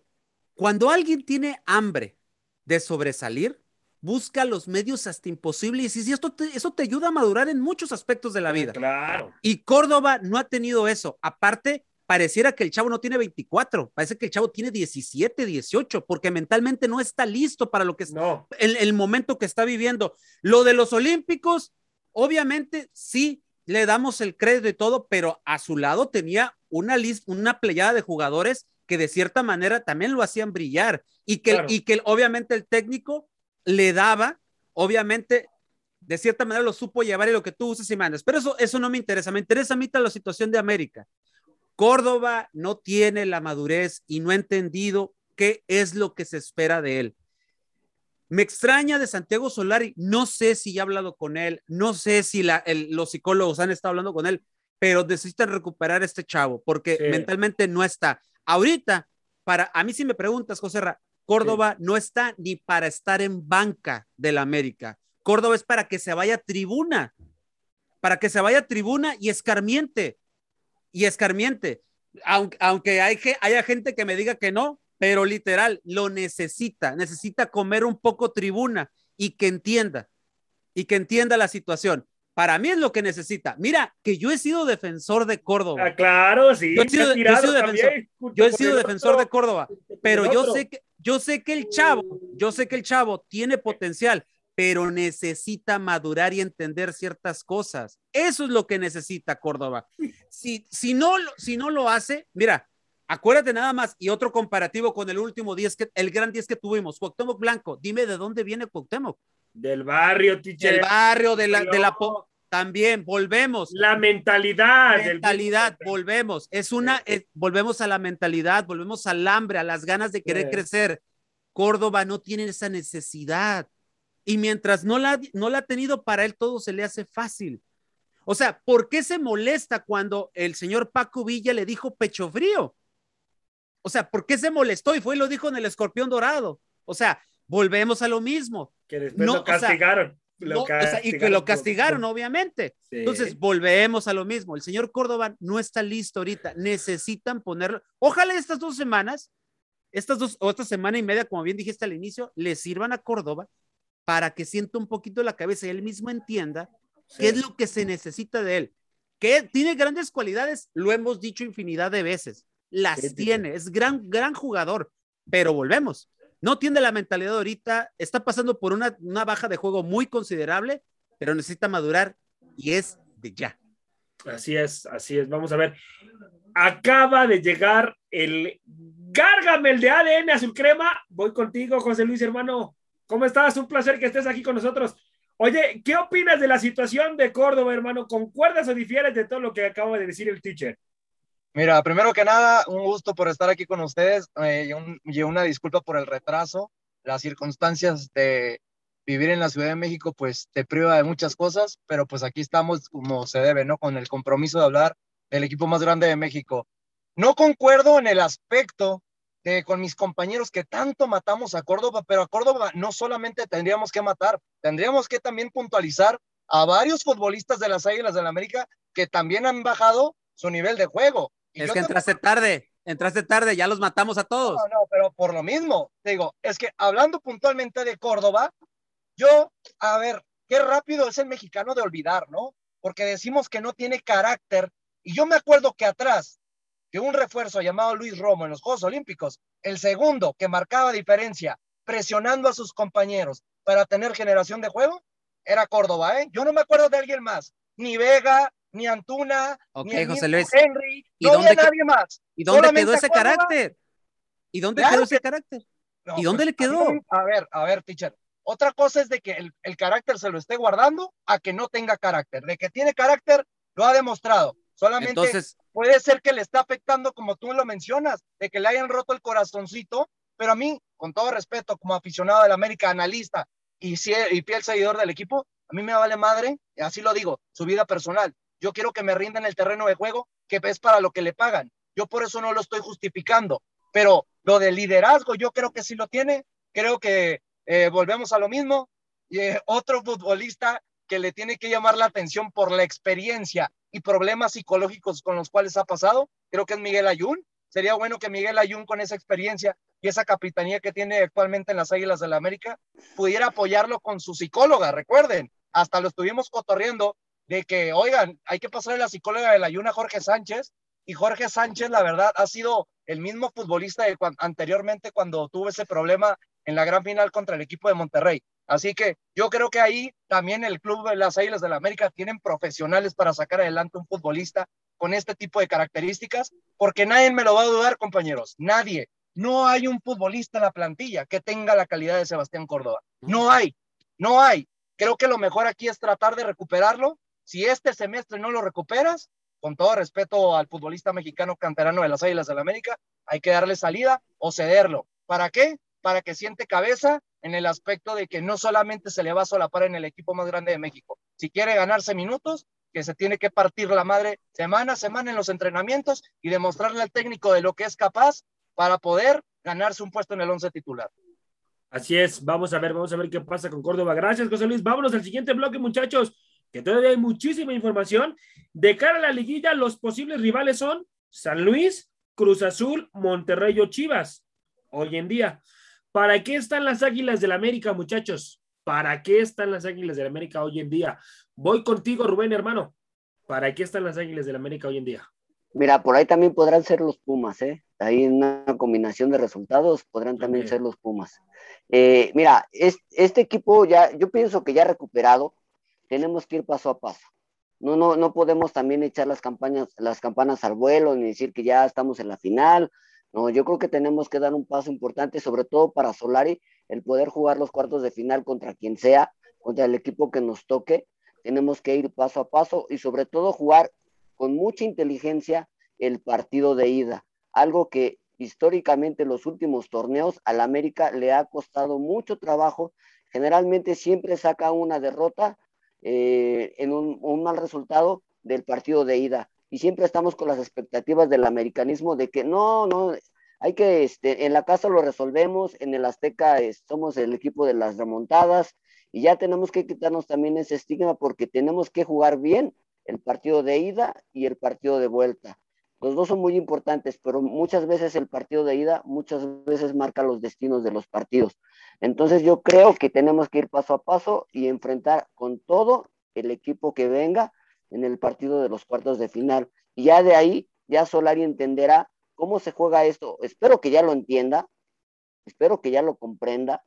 Cuando alguien tiene hambre de sobresalir, busca los medios hasta imposibles y si esto te- eso te ayuda a madurar en muchos aspectos de la vida. Claro. Y Córdoba no ha tenido eso. Aparte, pareciera que el chavo no tiene 24, parece que el chavo tiene 17, 18, porque mentalmente no está listo para lo que es No. el, el momento que está viviendo. Lo de los Olímpicos, obviamente sí le damos el crédito y todo, pero a su lado tenía una lista, una playada de jugadores que de cierta manera también lo hacían brillar y que, Claro. y que obviamente el técnico le daba, obviamente, de cierta manera lo supo llevar y lo que tú uses y mandas. Pero eso, eso no me interesa, me interesa a mí la situación de América. Córdoba no tiene la madurez y no ha entendido qué es lo que se espera de él. Me extraña de Santiago Solari, no sé si ya ha hablado con él, no sé si la, el, los psicólogos han estado hablando con él, pero necesitan recuperar a este chavo porque Sí. mentalmente no está. Ahorita, para a mí si me preguntas, José Ra, Córdoba no está ni para estar en banca del América. Córdoba es para que se vaya a tribuna, para que se vaya a tribuna y escarmiente, y escarmiente. Aunque, aunque hay, haya gente que me diga que no, pero literal, lo necesita, necesita comer un poco tribuna y que entienda, y que entienda la situación. Para mí es lo que necesita. Mira, que yo he sido defensor de Córdoba. Ah, claro, sí. Yo he sido- yo he sido defensor. Yo he sido defensor de Córdoba, pero yo sé que yo sé que el chavo, yo sé que el chavo tiene potencial, pero necesita madurar y entender ciertas cosas. Eso es lo que necesita Córdoba. Si, si, no, si no lo hace, mira, acuérdate nada más y otro comparativo con el último 10 que el gran 10 que tuvimos, Cuauhtémoc Blanco. Dime de dónde viene Cuauhtémoc. Del barrio, teacher. Del barrio, de la, de la po- también volvemos. La mentalidad. del- mentalidad, volvemos. Es una, es- volvemos a la mentalidad, volvemos al hambre, a las ganas de querer Sí. crecer. Córdoba no tiene esa necesidad. Y mientras no la, no la ha tenido, para él todo se le hace fácil. O sea, ¿por qué se molesta cuando el señor Paco Villa le dijo pecho frío? O sea, ¿por qué se molestó y fue y lo dijo en el escorpión dorado? O sea, volvemos a lo mismo. Que después No, lo o sea, castigaron. Lo No, o sea, y que lo por- castigaron, obviamente. Sí. Entonces, volvemos a lo mismo. El señor Córdoba no está listo ahorita. Necesitan ponerlo. Ojalá estas dos semanas, estas dos o esta semana y media, como bien dijiste al inicio, le sirvan a Córdoba para que sienta un poquito la cabeza y él mismo entienda qué es lo que se necesita de él. Que tiene grandes cualidades, lo hemos dicho infinidad de veces. Las Sí, sí, sí. tiene, es gran, gran jugador, pero volvemos. No tiene la mentalidad ahorita, está pasando por una, una baja de juego muy considerable, pero necesita madurar y es de ya. Así es, así es. Vamos a ver. Acaba de llegar el Gárgamel de ADN Azul Crema. Voy contigo, José Luis, hermano. ¿Cómo estás? Un placer que estés aquí con nosotros. Oye, ¿qué opinas de la situación de Córdoba, hermano? ¿Concuerdas o difieres de todo lo que acaba de decir el teacher? Mira, primero que nada, un gusto por estar aquí con ustedes eh, y, un- y una disculpa por el retraso. Las circunstancias de vivir en la Ciudad de México, pues te priva de muchas cosas, pero pues aquí estamos como se debe, ¿no? Con el compromiso de hablar del equipo más grande de México. No concuerdo en el aspecto de con mis compañeros que tanto matamos a Córdoba, pero a Córdoba no solamente tendríamos que matar, tendríamos que también puntualizar a varios futbolistas de las Águilas del la América que también han bajado su nivel de juego. Y Es que te- entraste tarde, entraste tarde, ya los matamos a todos. no, no, pero por lo mismo, te digo, es que hablando puntualmente de Córdoba, yo, a ver, qué rápido es el mexicano de olvidar, ¿no? Porque decimos que no tiene carácter. Y yo me acuerdo que atrás de un refuerzo llamado Luis Romo en los Juegos Olímpicos, el segundo que marcaba diferencia, presionando a sus compañeros para tener generación de juego, era Córdoba, ¿eh? Yo no me acuerdo de alguien más, ni Vega, ni Antuna, ni José Luis. Henry, ¿Y no dónde había nadie más. ¿Y dónde Solamente quedó ese carácter? ¿Y dónde Claro quedó ese carácter? No, ¿Y dónde le a mí quedó? A ver, a ver, teacher. Otra cosa es de que el, el carácter se lo esté guardando a que no tenga carácter. De que tiene carácter, lo ha demostrado. Solamente Entonces, puede ser que le está afectando, como tú lo mencionas, de que le hayan roto el corazoncito. Pero a mí, con todo respeto, como aficionado del América, analista y, y fiel seguidor del equipo, a mí me vale madre, así lo digo, su vida personal. Yo quiero que me rinda en el terreno de juego, que es para lo que le pagan. Yo por eso no lo estoy justificando. Pero lo de liderazgo, yo creo que sí lo tiene. Creo que eh, volvemos a lo mismo. Eh, otro futbolista que le tiene que llamar la atención por la experiencia y problemas psicológicos con los cuales ha pasado, creo que es Miguel Ayun. Sería bueno que Miguel Ayun, con esa experiencia y esa capitanía que tiene actualmente en las Águilas del la América, pudiera apoyarlo con su psicóloga. Recuerden, hasta lo estuvimos cotorreando de que, oigan, hay que pasarle la psicóloga del Ayun a Jorge Sánchez. Y Jorge Sánchez, la verdad, ha sido el mismo futbolista de cuan- anteriormente cuando tuvo ese problema en la gran final contra el equipo de Monterrey. Así que yo creo que ahí también el club de las Águilas del la América tienen profesionales para sacar adelante un futbolista con este tipo de características, porque nadie me lo va a dudar, compañeros, nadie. No hay un futbolista en la plantilla que tenga la calidad de Sebastián Córdoba. No hay, no hay. Creo que lo mejor aquí es tratar de recuperarlo. Si este semestre no lo recuperas, con todo respeto al futbolista mexicano canterano de las Águilas del la América, hay que darle salida o cederlo. ¿Para qué? Para que siente cabeza en el aspecto de que no solamente se le va a solapar en el equipo más grande de México. Si quiere ganarse minutos, que se tiene que partir la madre semana a semana en los entrenamientos y demostrarle al técnico de lo que es capaz para poder ganarse un puesto en el once titular. Así es, vamos a ver, vamos a ver qué pasa con Córdoba. Gracias, José Luis. Vámonos al siguiente bloque, muchachos, que todavía hay muchísima información. De cara a la liguilla, los posibles rivales son San Luis, Cruz Azul, Monterrey o Chivas. Hoy en día, ¿para qué están las Águilas del América, muchachos? ¿Para qué están las Águilas del América hoy en día? Voy contigo, Rubén, hermano. ¿Para qué están las Águilas del América hoy en día? Mira, por ahí también podrán ser los Pumas, ¿eh? Ahí en una combinación de resultados podrán también ser los Pumas. Eh, mira, es- este equipo ya, yo pienso que ya recuperado, tenemos que ir paso a paso. No, no, no podemos también echar las campañas, las campanas al vuelo ni decir que ya estamos en la final. No, yo creo que tenemos que dar un paso importante, sobre todo para Solari, el poder jugar los cuartos de final contra quien sea, contra el equipo que nos toque. Tenemos que ir paso a paso y sobre todo jugar con mucha inteligencia el partido de ida, algo que históricamente en los últimos torneos al América le ha costado mucho trabajo, generalmente siempre saca una derrota eh, en un, mal resultado del partido de ida. Y siempre estamos con las expectativas del americanismo de que no, no, hay que, este, en la casa lo resolvemos, en el Azteca eh, somos el equipo de las remontadas y ya tenemos que quitarnos también ese estigma porque tenemos que jugar bien el partido de ida y el partido de vuelta. Los dos son muy importantes, pero muchas veces el partido de ida, muchas veces marca los destinos de los partidos. Entonces yo creo que tenemos que ir paso a paso y enfrentar con todo el equipo que venga en el partido de los cuartos de final. Y ya de ahí, ya Solari entenderá cómo se juega esto. Espero que ya lo entienda, espero que ya lo comprenda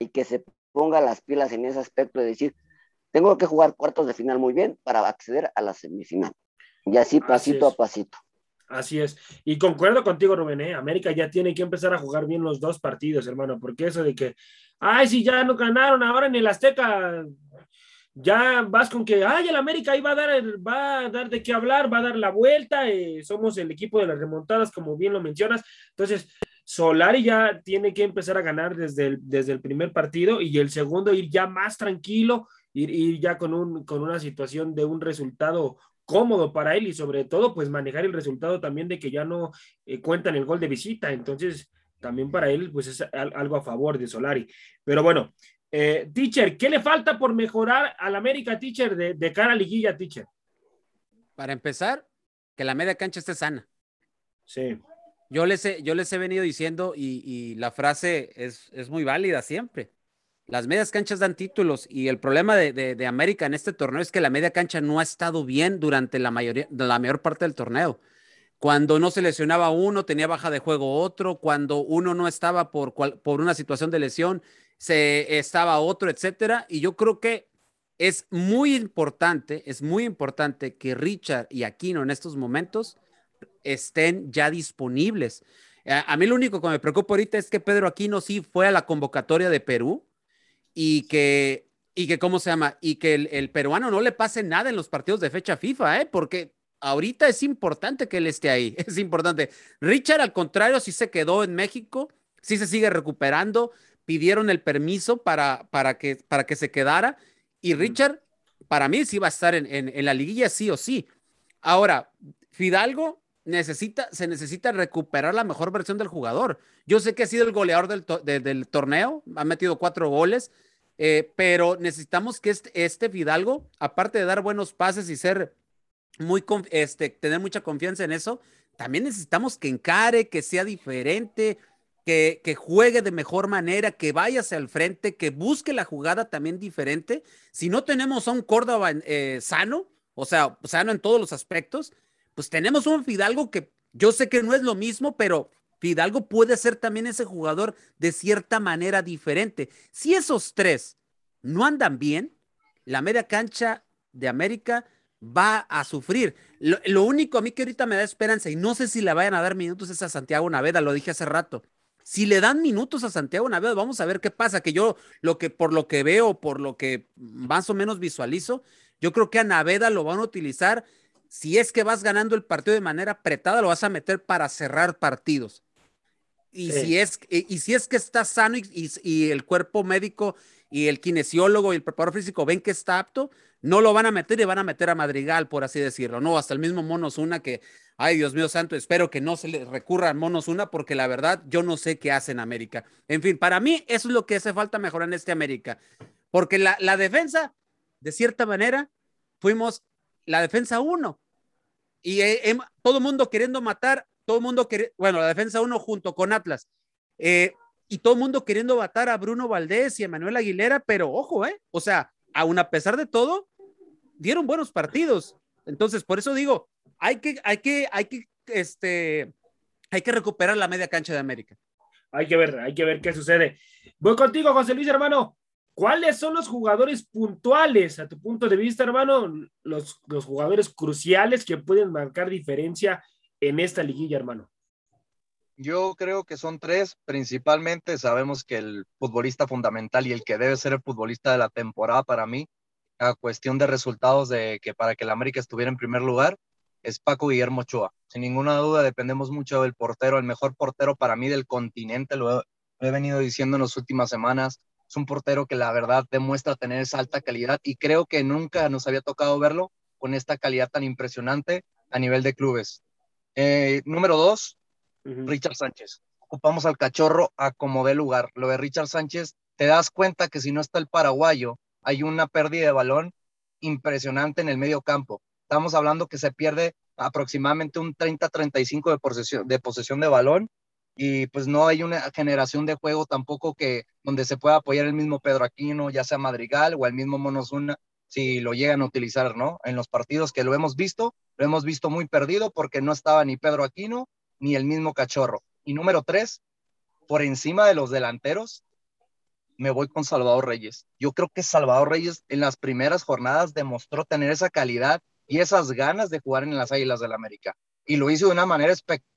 y que se ponga las pilas en ese aspecto de decir, tengo que jugar cuartos de final muy bien para acceder a la semifinal. Y así pasito a pasito. Así es. Y concuerdo contigo, Rubén, ¿eh? América ya tiene que empezar a jugar bien los dos partidos, hermano, porque eso de que, ay, si ya no ganaron ahora en el Azteca, ya vas con que, ay, el América ahí va a dar, va a dar de qué hablar, va a dar la vuelta, eh, somos el equipo de las remontadas, como bien lo mencionas. Entonces, Solari ya tiene que empezar a ganar desde el, desde el primer partido y el segundo ir ya más tranquilo, ir, ir ya con, un, con una situación de un resultado cómodo para él y sobre todo pues manejar el resultado también de que ya no eh, cuentan el gol de visita, entonces también para él pues es algo a favor de Solari. Pero bueno, eh, teacher, ¿qué le falta por mejorar al América, teacher, de, de cara a liguilla, teacher? Para empezar, que la media cancha esté sana. Sí. Yo les he, yo les he venido diciendo y, y la frase es, es muy válida siempre. Las medias canchas dan títulos y el problema de, de, América en este torneo es que la media cancha no ha estado bien durante la, mayoría, la mayor parte del torneo. Cuando no se lesionaba uno, tenía baja de juego otro. Cuando uno no estaba por, por una situación de lesión, se estaba otro, etcétera. Y yo creo que es muy importante, es muy importante que Richard y Aquino en estos momentos estén ya disponibles. A, a mí lo único que me preocupa ahorita es que Pedro Aquino sí fue a la convocatoria de Perú y que, y que, ¿cómo se llama? Y que el, el, peruano no le pase nada en los partidos de fecha FIFA, ¿eh? Porque ahorita es importante que él esté ahí, es importante. Richard, al contrario, sí se quedó en México, sí se sigue recuperando, pidieron el permiso para, para, que, para que se quedara y Richard, para mí, sí va a estar en, en, en la liguilla, sí o sí. Ahora, Fidalgo necesita, se necesita recuperar la mejor versión del jugador. Yo sé que ha sido el goleador del, del torneo, ha metido cuatro goles, eh, pero necesitamos que este, este, Fidalgo, aparte de dar buenos pases y ser muy, este, tener mucha confianza en eso, también necesitamos que encare, que sea diferente, que, que, juegue de mejor manera, que vaya hacia el frente, que busque la jugada también diferente. Si no tenemos a un Córdoba eh, sano, o sea, sano en todos los aspectos, pues tenemos un Fidalgo que yo sé que no es lo mismo, pero Fidalgo puede ser también ese jugador de cierta manera diferente. Si esos tres no andan bien, la media cancha de América va a sufrir. Lo, único a mí que ahorita me da esperanza, y no sé si le vayan a dar minutos, es a Santiago Naveda, lo dije hace rato. Si le dan minutos a Santiago Naveda, vamos a ver qué pasa, que yo lo que por lo que veo, por lo que más o menos visualizo, yo creo que a Naveda lo van a utilizar si es que vas ganando el partido de manera apretada, lo vas a meter para cerrar partidos. Y, sí. si, es, y, y, si es que está sano y, y, y, el cuerpo médico y el kinesiólogo y el preparador físico ven que está apto, no lo van a meter y van a meter a Madrigal, por así decirlo. No, hasta el mismo Monos Una que, ay Dios mío santo, espero que no se le recurra a Monos Una porque la verdad yo no sé qué hace en América. En fin, para mí eso es lo que hace falta mejorar en este América. Porque la, la defensa, de cierta manera, fuimos la defensa uno y eh, eh, todo mundo queriendo matar, todo mundo bueno, la defensa uno junto con Atlas, eh, y todo mundo queriendo matar a Bruno Valdés y a Manuel Aguilera, pero ojo, ¿eh? O sea, aún a pesar de todo, dieron buenos partidos. Entonces, por eso digo, hay que, hay que, hay que, este, hay que recuperar la media cancha de América. Hay que ver, hay que ver qué sucede. Voy contigo, José Luis, hermano. ¿Cuáles son los jugadores puntuales, a tu punto de vista, hermano? Los, los, jugadores cruciales que pueden marcar diferencia en esta liguilla, hermano. Yo creo que son tres. Principalmente sabemos que el futbolista fundamental y el que debe ser el futbolista de la temporada para mí, a cuestión de resultados de que para que el América estuviera en primer lugar, es Paco Guillermo Ochoa. Sin ninguna duda dependemos mucho del portero, el mejor portero para mí del continente, lo he, lo he venido diciendo en las últimas semanas es un portero que la verdad demuestra tener esa alta calidad y creo que nunca nos había tocado verlo con esta calidad tan impresionante a nivel de clubes. Eh, número dos. Richard Sánchez. Ocupamos al cachorro a como dé lugar. Lo de Richard Sánchez, te das cuenta que si no está el paraguayo, hay una pérdida de balón impresionante en el medio campo. Estamos hablando que se pierde aproximadamente un 30-35 de posesión, de posesión de balón y pues no hay una generación de juego tampoco que donde se pueda apoyar el mismo Pedro Aquino, ya sea Madrigal o el mismo Monozuna, si lo llegan a utilizar, ¿no? En los partidos que lo hemos visto, lo hemos visto muy perdido porque no estaba ni Pedro Aquino ni el mismo Cachorro. Y número tres, por encima de los delanteros, me voy con Salvador Reyes. Yo creo que Salvador Reyes en las primeras jornadas demostró tener esa calidad y esas ganas de jugar en las Águilas del América. Y lo hizo de una manera espectacular,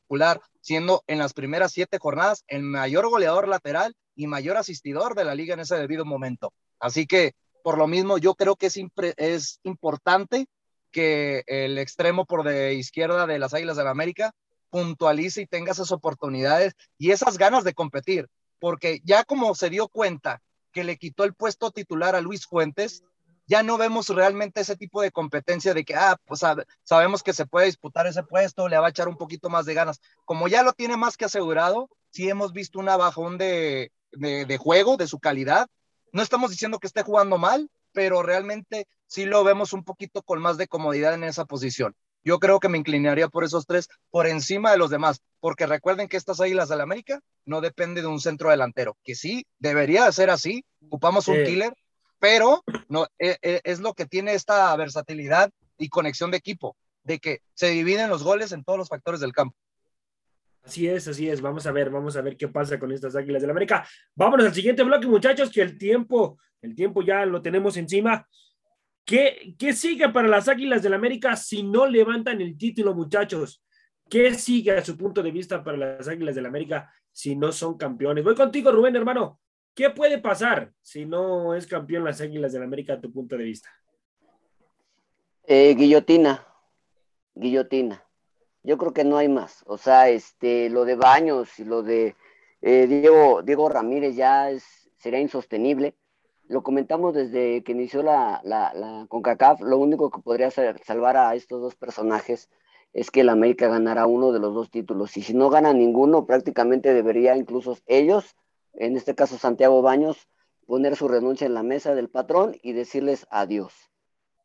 siendo en las primeras siete jornadas el mayor goleador lateral y mayor asistidor de la liga en ese debido momento. Así que, por lo mismo, yo creo que es, es importante que el extremo por de izquierda de las Águilas del América puntualice y tenga esas oportunidades y esas ganas de competir, porque ya como se dio cuenta que le quitó el puesto titular a Luis Fuentes, ya no vemos realmente ese tipo de competencia de que, ah, pues sabe- sabemos que se puede disputar ese puesto, le va a echar un poquito más de ganas. Como ya lo tiene más que asegurado, sí hemos visto una bajón de, de, de juego, de su calidad. No estamos diciendo que esté jugando mal, pero realmente sí lo vemos un poquito con más de comodidad en esa posición. Yo creo que me inclinaría por esos tres por encima de los demás, porque recuerden que estas Águilas del América no depende de un centro delantero, que sí, debería de ser así, ocupamos un killer, pero no, e- e- es lo que tiene esta versatilidad y conexión de equipo, de que se dividen los goles en todos los factores del campo. Así es, así es. Vamos a ver, vamos a ver qué pasa con estas Águilas del América. Vámonos al siguiente bloque, muchachos, que el tiempo, el tiempo ya lo tenemos encima. ¿Qué, qué sigue para las Águilas del América si no levantan el título, muchachos? ¿Qué sigue a su punto de vista para las Águilas del América si no son campeones? Voy contigo, Rubén, hermano. ¿Qué puede pasar si no es campeón las Águilas del América a tu punto de vista? Eh, guillotina, guillotina. Yo creo que no hay más. O sea, este, lo de Baños y lo de eh, Diego, Diego Ramírez ya es, sería insostenible. Lo comentamos desde que inició la, la, la CONCACAF. Lo único que podría ser- salvar a estos dos personajes es que el América ganara uno de los dos títulos. Y si no gana ninguno, prácticamente debería incluso ellos, en este caso Santiago Baños, poner su renuncia en la mesa del patrón y decirles adiós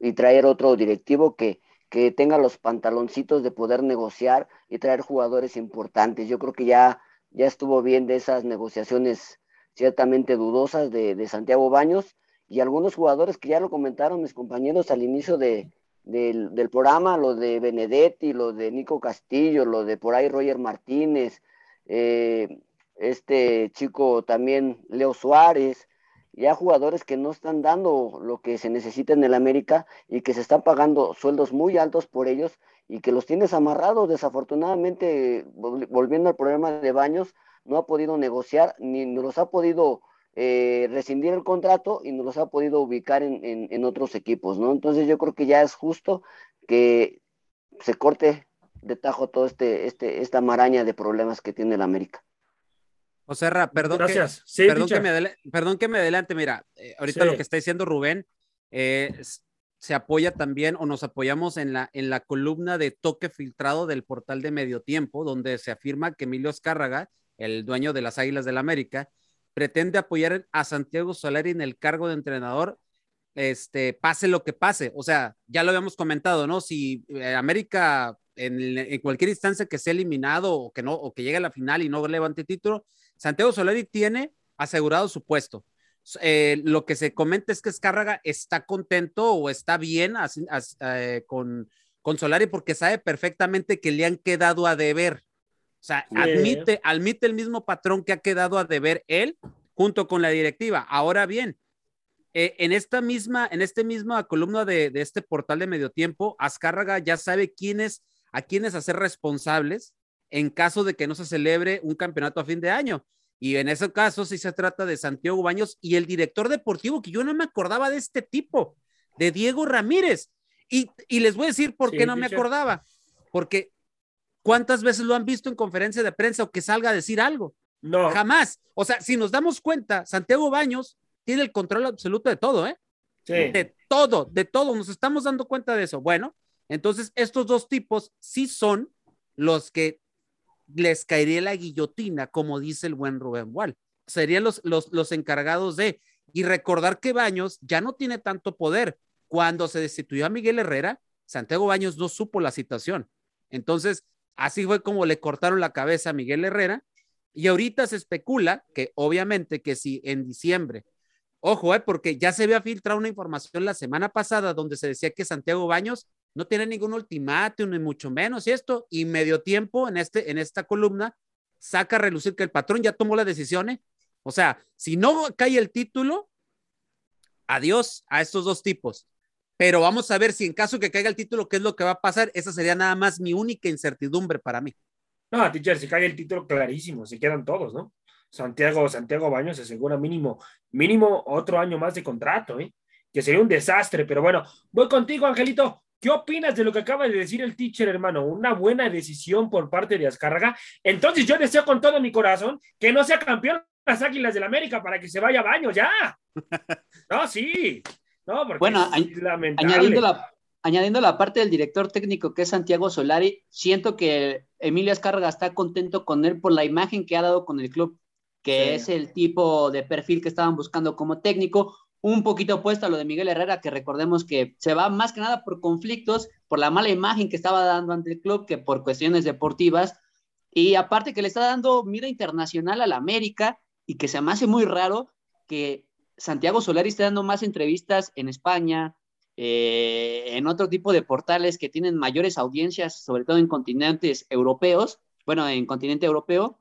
y traer otro directivo que, que tenga los pantaloncitos de poder negociar y traer jugadores importantes. Yo creo que ya, ya estuvo bien de esas negociaciones ciertamente dudosas de, Santiago Baños y algunos jugadores que ya lo comentaron mis compañeros al inicio de, del, del programa, lo de Benedetti, lo de Nico Castillo, lo de por ahí Roger Martínez, eh, este chico también Leo Suárez, ya jugadores que no están dando lo que se necesita en el América y que se están pagando sueldos muy altos por ellos y que los tienes amarrados. Desafortunadamente, vol- volviendo al problema de Baños, no ha podido negociar ni no los ha podido eh, rescindir el contrato y no los ha podido ubicar en, en, en otros equipos, ¿no? Entonces yo creo que ya es justo que se corte de tajo todo este, este, esta maraña de problemas que tiene el América. Ra, perdón, que, Gracias. Sí, perdón, que me adela- perdón que me adelante. Mira, eh, ahorita Sí. lo que está diciendo Rubén eh, se apoya también o nos apoyamos en la, en la columna de toque filtrado del portal de Medio Tiempo, donde se afirma que Emilio Escárraga, el dueño de las Águilas del América, pretende apoyar a Santiago Solari en el cargo de entrenador, este, pase lo que pase. O sea, ya lo habíamos comentado, ¿no? Si eh, América en, en cualquier instancia que sea eliminado o que no, o que llegue a la final y no levante título, Santiago Solari tiene asegurado su puesto. Eh, lo que se comenta es que Escárraga está contento o está bien así- as- eh, con, con Solari porque sabe perfectamente que le han quedado a deber. O sea, admite, admite el mismo patrón que ha quedado a deber él junto con la directiva. Ahora bien, eh, en esta misma, en este misma columna de, de este portal de medio tiempo, Azcárraga ya sabe quiénes, a quiénes hacer responsables en caso de que no se celebre un campeonato a fin de año. Y en ese caso sí se trata de Santiago Baños y el director deportivo, que yo no me acordaba de este tipo, de Diego Ramírez. Y, y les voy a decir por Sí, qué no me acordaba. Porque ¿cuántas veces lo han visto en conferencia de prensa o que salga a decir algo? No. Jamás. O sea, si nos damos cuenta, Santiago Baños tiene el control absoluto de todo, ¿eh? Sí. De todo, de todo. Nos estamos dando cuenta de eso. Bueno, entonces estos dos tipos sí son los que les caería la guillotina, como dice el buen Rubén Wall. Serían los, los, los encargados de, y recordar que Baños ya no tiene tanto poder. Cuando se destituyó a Miguel Herrera, Santiago Baños no supo la situación. Entonces, así fue como le cortaron la cabeza a Miguel Herrera. Y ahorita se especula que obviamente que si en diciembre, ojo, eh, porque ya se había filtrado una información la semana pasada donde se decía que Santiago Baños no tiene ningún ultimátum, ni mucho menos, esto, y medio tiempo en, este, en esta columna saca a relucir que el patrón ya tomó la decisión. ¿eh? O sea, si no cae el título, adiós a estos dos tipos. Pero vamos a ver si en caso que caiga el título, qué es lo que va a pasar. Esa sería nada más mi única incertidumbre para mí. No, teacher, si cae el título clarísimo, se quedan todos, ¿no? Santiago, Santiago Baños se asegura mínimo, mínimo otro año más de contrato, ¿eh? Que sería un desastre, pero bueno, voy contigo, Angelito. ¿Qué opinas de lo que acaba de decir el teacher, hermano? Una buena decisión por parte de Azcárraga. Entonces yo deseo con todo mi corazón que no sea campeón las Águilas del América para que se vaya a Baños ya. No, sí. No, porque Bueno. Añadiendo la, añadiendo la parte del director técnico que es Santiago Solari, siento que Emilio Azcárraga está contento con él por la imagen que ha dado con el club, que Sí. es el tipo de perfil que estaban buscando como técnico, un poquito opuesto a lo de Miguel Herrera, que recordemos que se va más que nada por conflictos, por la mala imagen que estaba dando ante el club, que por cuestiones deportivas, y aparte que le está dando mira internacional a la América, y que se me hace muy raro que Santiago Solari esté dando más entrevistas en España, eh, en otro tipo de portales que tienen mayores audiencias, sobre todo en continentes europeos, bueno, en continente europeo,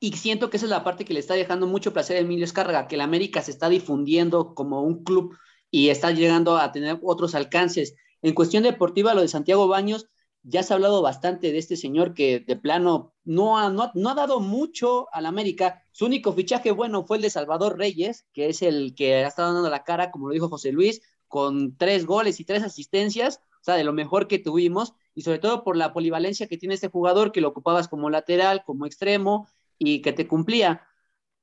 y siento que esa es la parte que le está dejando mucho placer a Emilio Escárraga, que el América se está difundiendo como un club y está llegando a tener otros alcances. En cuestión deportiva, lo de Santiago Baños, ya se ha hablado bastante de este señor que de plano no ha, no, ha- dado mucho al América. Su único fichaje bueno fue el de Salvador Reyes, que es el que ha estado dando la cara, como lo dijo José Luis, con tres goles y tres asistencias, o sea, de lo mejor que tuvimos, y sobre todo por la polivalencia que tiene este jugador, que lo ocupabas como lateral, como extremo, y que te cumplía.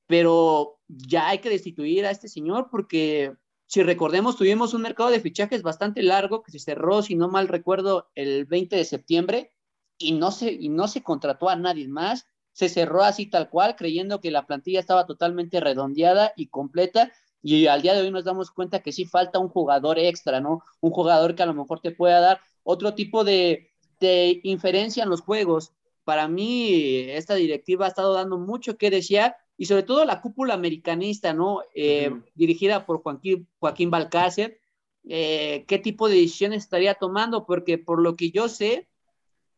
Pero ya hay que destituir a este señor porque si recordemos, tuvimos un mercado de fichajes bastante largo que se cerró, si no mal recuerdo, el 20 de septiembre y no se, y no se contrató a nadie más. Se cerró así tal cual, creyendo que la plantilla estaba totalmente redondeada y completa. Y al día de hoy nos damos cuenta que sí falta un jugador extra, ¿no? Un jugador que a lo mejor te pueda dar otro tipo de, de inferencia en los juegos. Para mí, esta directiva ha estado dando mucho que desear y sobre todo la cúpula americanista, ¿no? Eh. Dirigida por Joaquín, Joaquín Balcácer, eh, ¿qué tipo de decisiones estaría tomando? Porque por lo que yo sé,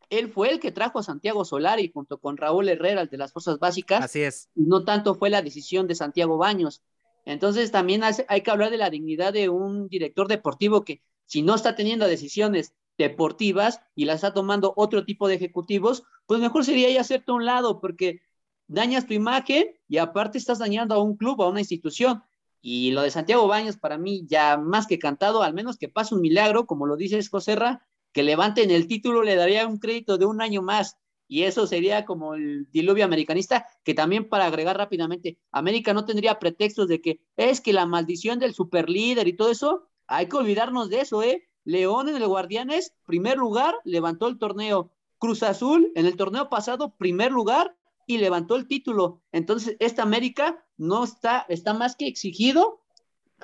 él fue el que trajo a Santiago Solari junto con Raúl Herrera, el de las Fuerzas Básicas, Así es. no tanto fue la decisión de Santiago Baños. Entonces también hay que hablar de la dignidad de un director deportivo que si no está teniendo decisiones deportivas y las está tomando otro tipo de ejecutivos, pues mejor sería ya hacerte a un lado porque dañas tu imagen y aparte estás dañando a un club, a una institución. Y lo de Santiago Baños para mí ya más que cantado, al menos que pase un milagro, como lo dices Joserra, que levanten el título le daría un crédito de un año más. Y eso sería como el diluvio americanista, que también para agregar rápidamente, América no tendría pretextos de que es que la maldición del superlíder y todo eso, hay que olvidarnos de eso, ¿eh? León en el Guardianes, primer lugar, levantó el torneo. Cruz Azul en el torneo pasado, primer lugar y levantó el título. Entonces, esta América no está, está más que exigido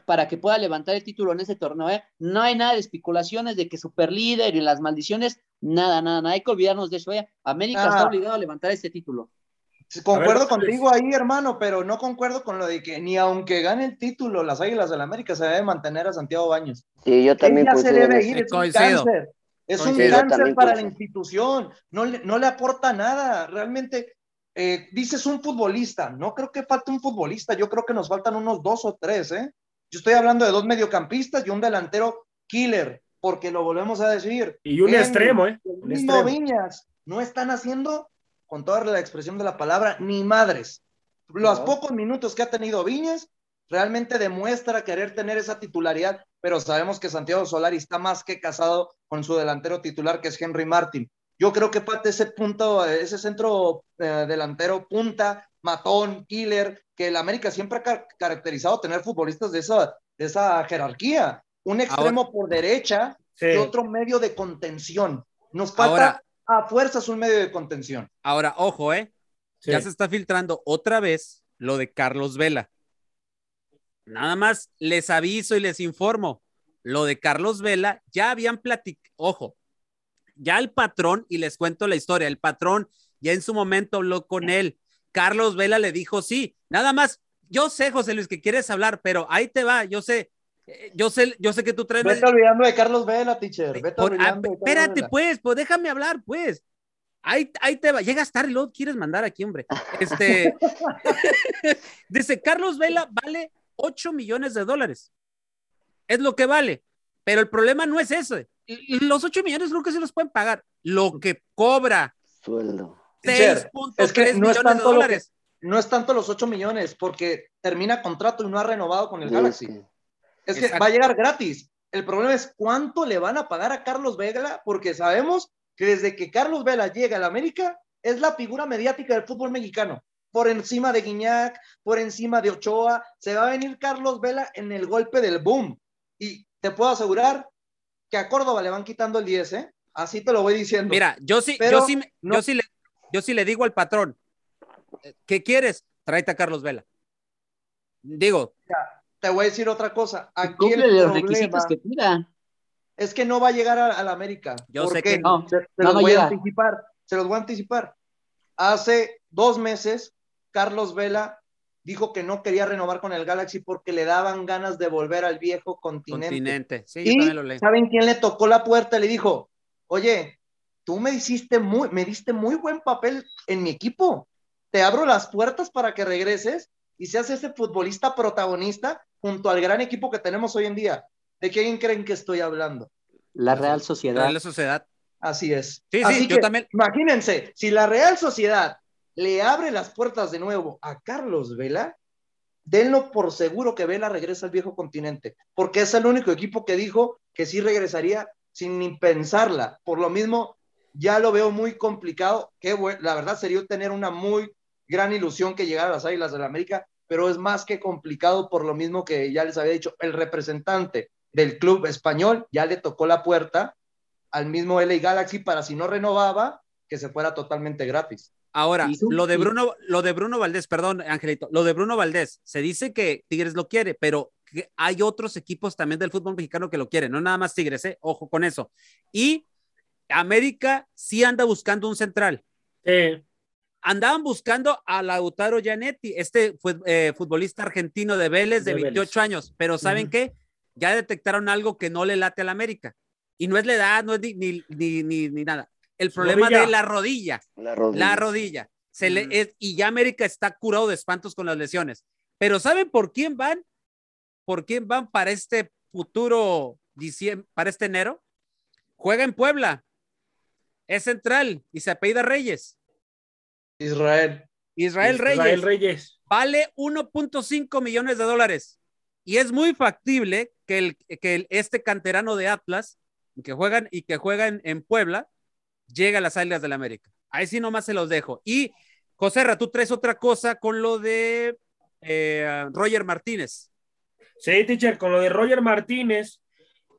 para que pueda levantar el título en ese torneo. ¿eh? No hay nada de especulaciones de que superlíder y las maldiciones, nada, nada, nada. Hay que olvidarnos de eso. ¿eh? América Ah. está obligado a levantar este título. Concuerdo ver, contigo ahí, hermano, pero no concuerdo con lo de que ni aunque gane el título las Águilas del América se debe mantener a Santiago Baños. Sí, yo Él también ya se debe ir, es un Coincido. cáncer. Es un cáncer También para la institución. No le, no le aporta nada. Realmente, eh, dices un futbolista. No creo que falte un futbolista. Yo creo que nos faltan unos dos o tres, ¿eh? Yo estoy hablando de dos mediocampistas y un delantero killer, porque lo volvemos a decir. Y un extremo, ¿eh? el Un mismo extremo. Viñas no están haciendo, con toda la expresión de la palabra, ni madres. Los No. pocos minutos que ha tenido Viñas realmente demuestra querer tener esa titularidad, pero sabemos que Santiago Solari está más que casado con su delantero titular, que es Henry Martin. Yo creo que falta ese punto, ese centro eh, delantero punta matón, killer, que el América siempre ha car- caracterizado tener futbolistas de esa, de esa jerarquía. Un extremo por derecha Sí. y otro medio de contención. Nos falta Ahora- a fuerzas un medio de contención. Ahora, ojo, ¿eh? Sí. Ya se está filtrando otra vez lo de Carlos Vela. Nada más les aviso y les informo. Lo de Carlos Vela ya habían platicado, ojo, ya el patrón, y les cuento la historia, el patrón ya en su momento habló con él. Carlos Vela le dijo sí. Nada más, yo sé, José Luis, que quieres hablar, pero ahí te va, yo sé, eh, yo sé, yo sé que tú traes. Vete olvidando de Carlos Vela, teacher. Vete Por- ah, olvidando Carlos espérate, Vela. pues, pues déjame hablar, pues. Ahí, ahí te va. Llegas tarde y luego quieres mandar aquí, hombre. Este. dice, Carlos Vela vale 8 millones de dólares. Es lo que vale. Pero el problema no es eso. Los 8 millones creo que se los pueden pagar. Lo que cobra Sueldo. Teacher, 6.3 es que no es millones de tanto lo que- dólares. No es tanto los 8 millones, porque termina contrato y no ha renovado con el Sí, Galaxy. sí. Es que Exacto. va a llegar gratis. El problema es cuánto le van a pagar a Carlos Vela, porque sabemos que desde que Carlos Vela llega al América, es la figura mediática del fútbol mexicano. Por encima de Guiñac, por encima de Ochoa, se va a venir Carlos Vela en el golpe del boom. Y te puedo asegurar que a Córdoba le van quitando el 10, ¿eh? Así te lo voy diciendo. Mira, yo sí, Pero yo sí, no- yo sí le, yo sí le digo al patrón, eh, ¿qué quieres? Tráete a Carlos Vela. Digo, te voy a decir otra cosa. Aquí Cumple el los requisitos que pida. es que no va a llegar a, a la América. Yo ¿Por sé qué? que no. Se, se No, los no voy llega. a anticipar. Se los voy a anticipar. Hace dos meses, Carlos Vela dijo que no quería renovar con el Galaxy porque le daban ganas de volver al viejo continente. continente. Sí, Y también lo leí. ¿saben quién le tocó la puerta? Le dijo, oye, tú me hiciste muy, me diste muy buen papel en mi equipo. Te abro las puertas para que regreses y seas ese futbolista protagonista junto al gran equipo que tenemos hoy en día. ¿De quién creen que estoy hablando? La Real Sociedad. La sociedad. Así es. Sí, sí, Así yo que, también- Imagínense, si la Real Sociedad le abre las puertas de nuevo a Carlos Vela, denlo por seguro que Vela regresa al viejo continente, porque es el único equipo que dijo que sí regresaría sin ni pensarla. Por lo mismo, ya lo veo muy complicado. Que la verdad sería tener una muy gran ilusión que llegara a las Águilas del la América, pero es más que complicado por lo mismo que ya les había dicho, el representante del club español ya le tocó la puerta al mismo LA Galaxy para si no renovaba, que se fuera totalmente gratis. Ahora, lo de Bruno, lo de Bruno Valdés, perdón, Angelito, lo de Bruno Valdés, se dice que Tigres lo quiere, pero hay otros equipos también del fútbol mexicano que lo quieren, no nada más Tigres, ¿eh? ojo con eso. Y América sí anda buscando un central. Sí. Andaban buscando a Lautaro Gianetti, este fue, eh, futbolista argentino de Vélez de, De 28 Vélez. años, pero ¿saben qué? Ya detectaron algo que no le late al América. Y no es la edad, no es ni, ni, ni, ni- ni nada. El problema Rodilla. de la rodilla La rodilla. la rodilla. Se le, es- y ya América está curado de espantos con las lesiones. Pero ¿saben por quién van? ¿Por quién van para este futuro diciembre, para este enero? Juega en Puebla. Es central y se apellida Reyes. Israel. Israel, Reyes. Israel Reyes. Vale 1.5 millones de dólares. Y es muy factible que, el, que el- este canterano de Atlas, que juegan y que juegan en Puebla, llegue a las Águilas del América. Ahí sí nomás se los dejo. Y, Joserra, tú traes otra cosa con lo de eh, Roger Martínez. Sí, teacher, con lo de Roger Martínez,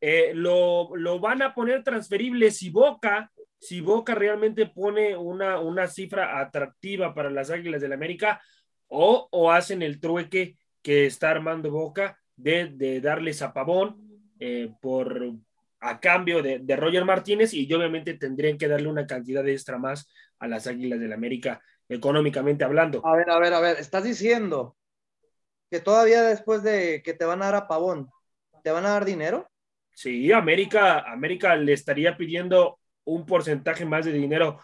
eh, lo, lo van a poner transferible si Boca, si Boca realmente pone una, una cifra atractiva para las Águilas del América, o, o hacen el trueque que está armando Boca de, de darles a Pavón eh, por a cambio de, de Roger Martínez y obviamente tendrían que darle una cantidad extra más a las Águilas del América económicamente hablando. A ver, a ver, a ver, estás diciendo que todavía después de que te van a dar a Pavón, ¿te van a dar dinero? Sí, América, América le estaría pidiendo un porcentaje más de dinero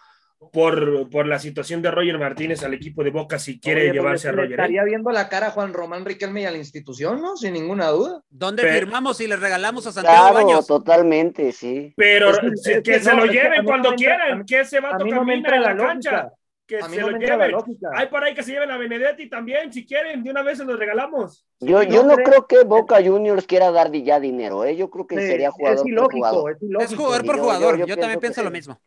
por, por la situación de Roger Martínez al equipo de Boca si quiere Oye, pues, llevarse le- a Roger. ¿eh? Estaría viendo la cara a Juan Román Riquelme y a la institución, ¿no? Sin ninguna duda. ¿Dónde Pero- firmamos y le regalamos a Santiago Claro, Baños? totalmente, sí. Pero Es que- es que, que se no, lo es que lleven mí cuando no quieran, que ese vato no camina entra en la la cancha. Que A mí se no lo lleven. Hay por ahí que se lleven a Benedetti también, si quieren, de una vez se los regalamos. Yo, no yo no creo- que Boca Juniors quiera dar ya dinero, ¿eh? Yo creo que Sí, sería jugador es por ilógico, jugador. es ilógico. Es jugador por jugador. yo- Yo, yo también pienso que lo mismo.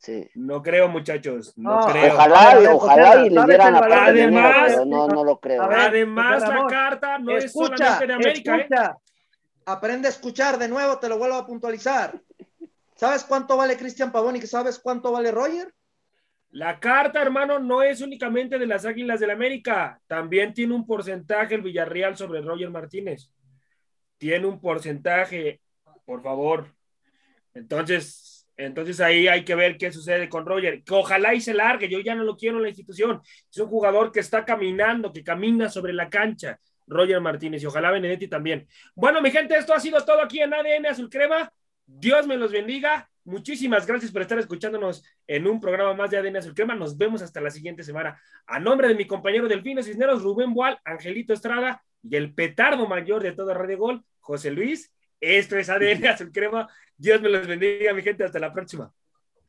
Sí. No creo, muchachos. No, No, creo. Ojalá, ver, ojalá y le ¿sabes dieran el a valor parte de dinero, más? pero no, no lo creo. Ver, Además, la carta no es solamente de América, ¿eh? escucha. Aprende a escuchar de nuevo, te lo vuelvo a puntualizar. ¿Sabes cuánto vale Cristian Pavón y sabes cuánto vale Roger? La carta, hermano, no es únicamente de las Águilas del América. También tiene un porcentaje el Villarreal sobre Roger Martínez. Tiene un porcentaje, por favor. Entonces, entonces ahí hay que ver qué sucede con Roger. Que ojalá y se largue. Yo ya no lo quiero en la institución. Es un jugador que está caminando, que camina sobre la cancha. Roger Martínez y ojalá Benedetti también. Bueno, mi gente, esto ha sido todo aquí en ADN Azul Crema. Dios me los bendiga. Muchísimas gracias por estar escuchándonos en un programa más de ADN Azul Crema. Nos vemos hasta la siguiente semana. A nombre de mi compañero Delfino Cisneros, Rubén Boal, Angelito Estrada y el petardo mayor de todo Radio Gol, José Luis. Esto es ADN Azul Crema. Dios me los bendiga, mi gente. Hasta la próxima.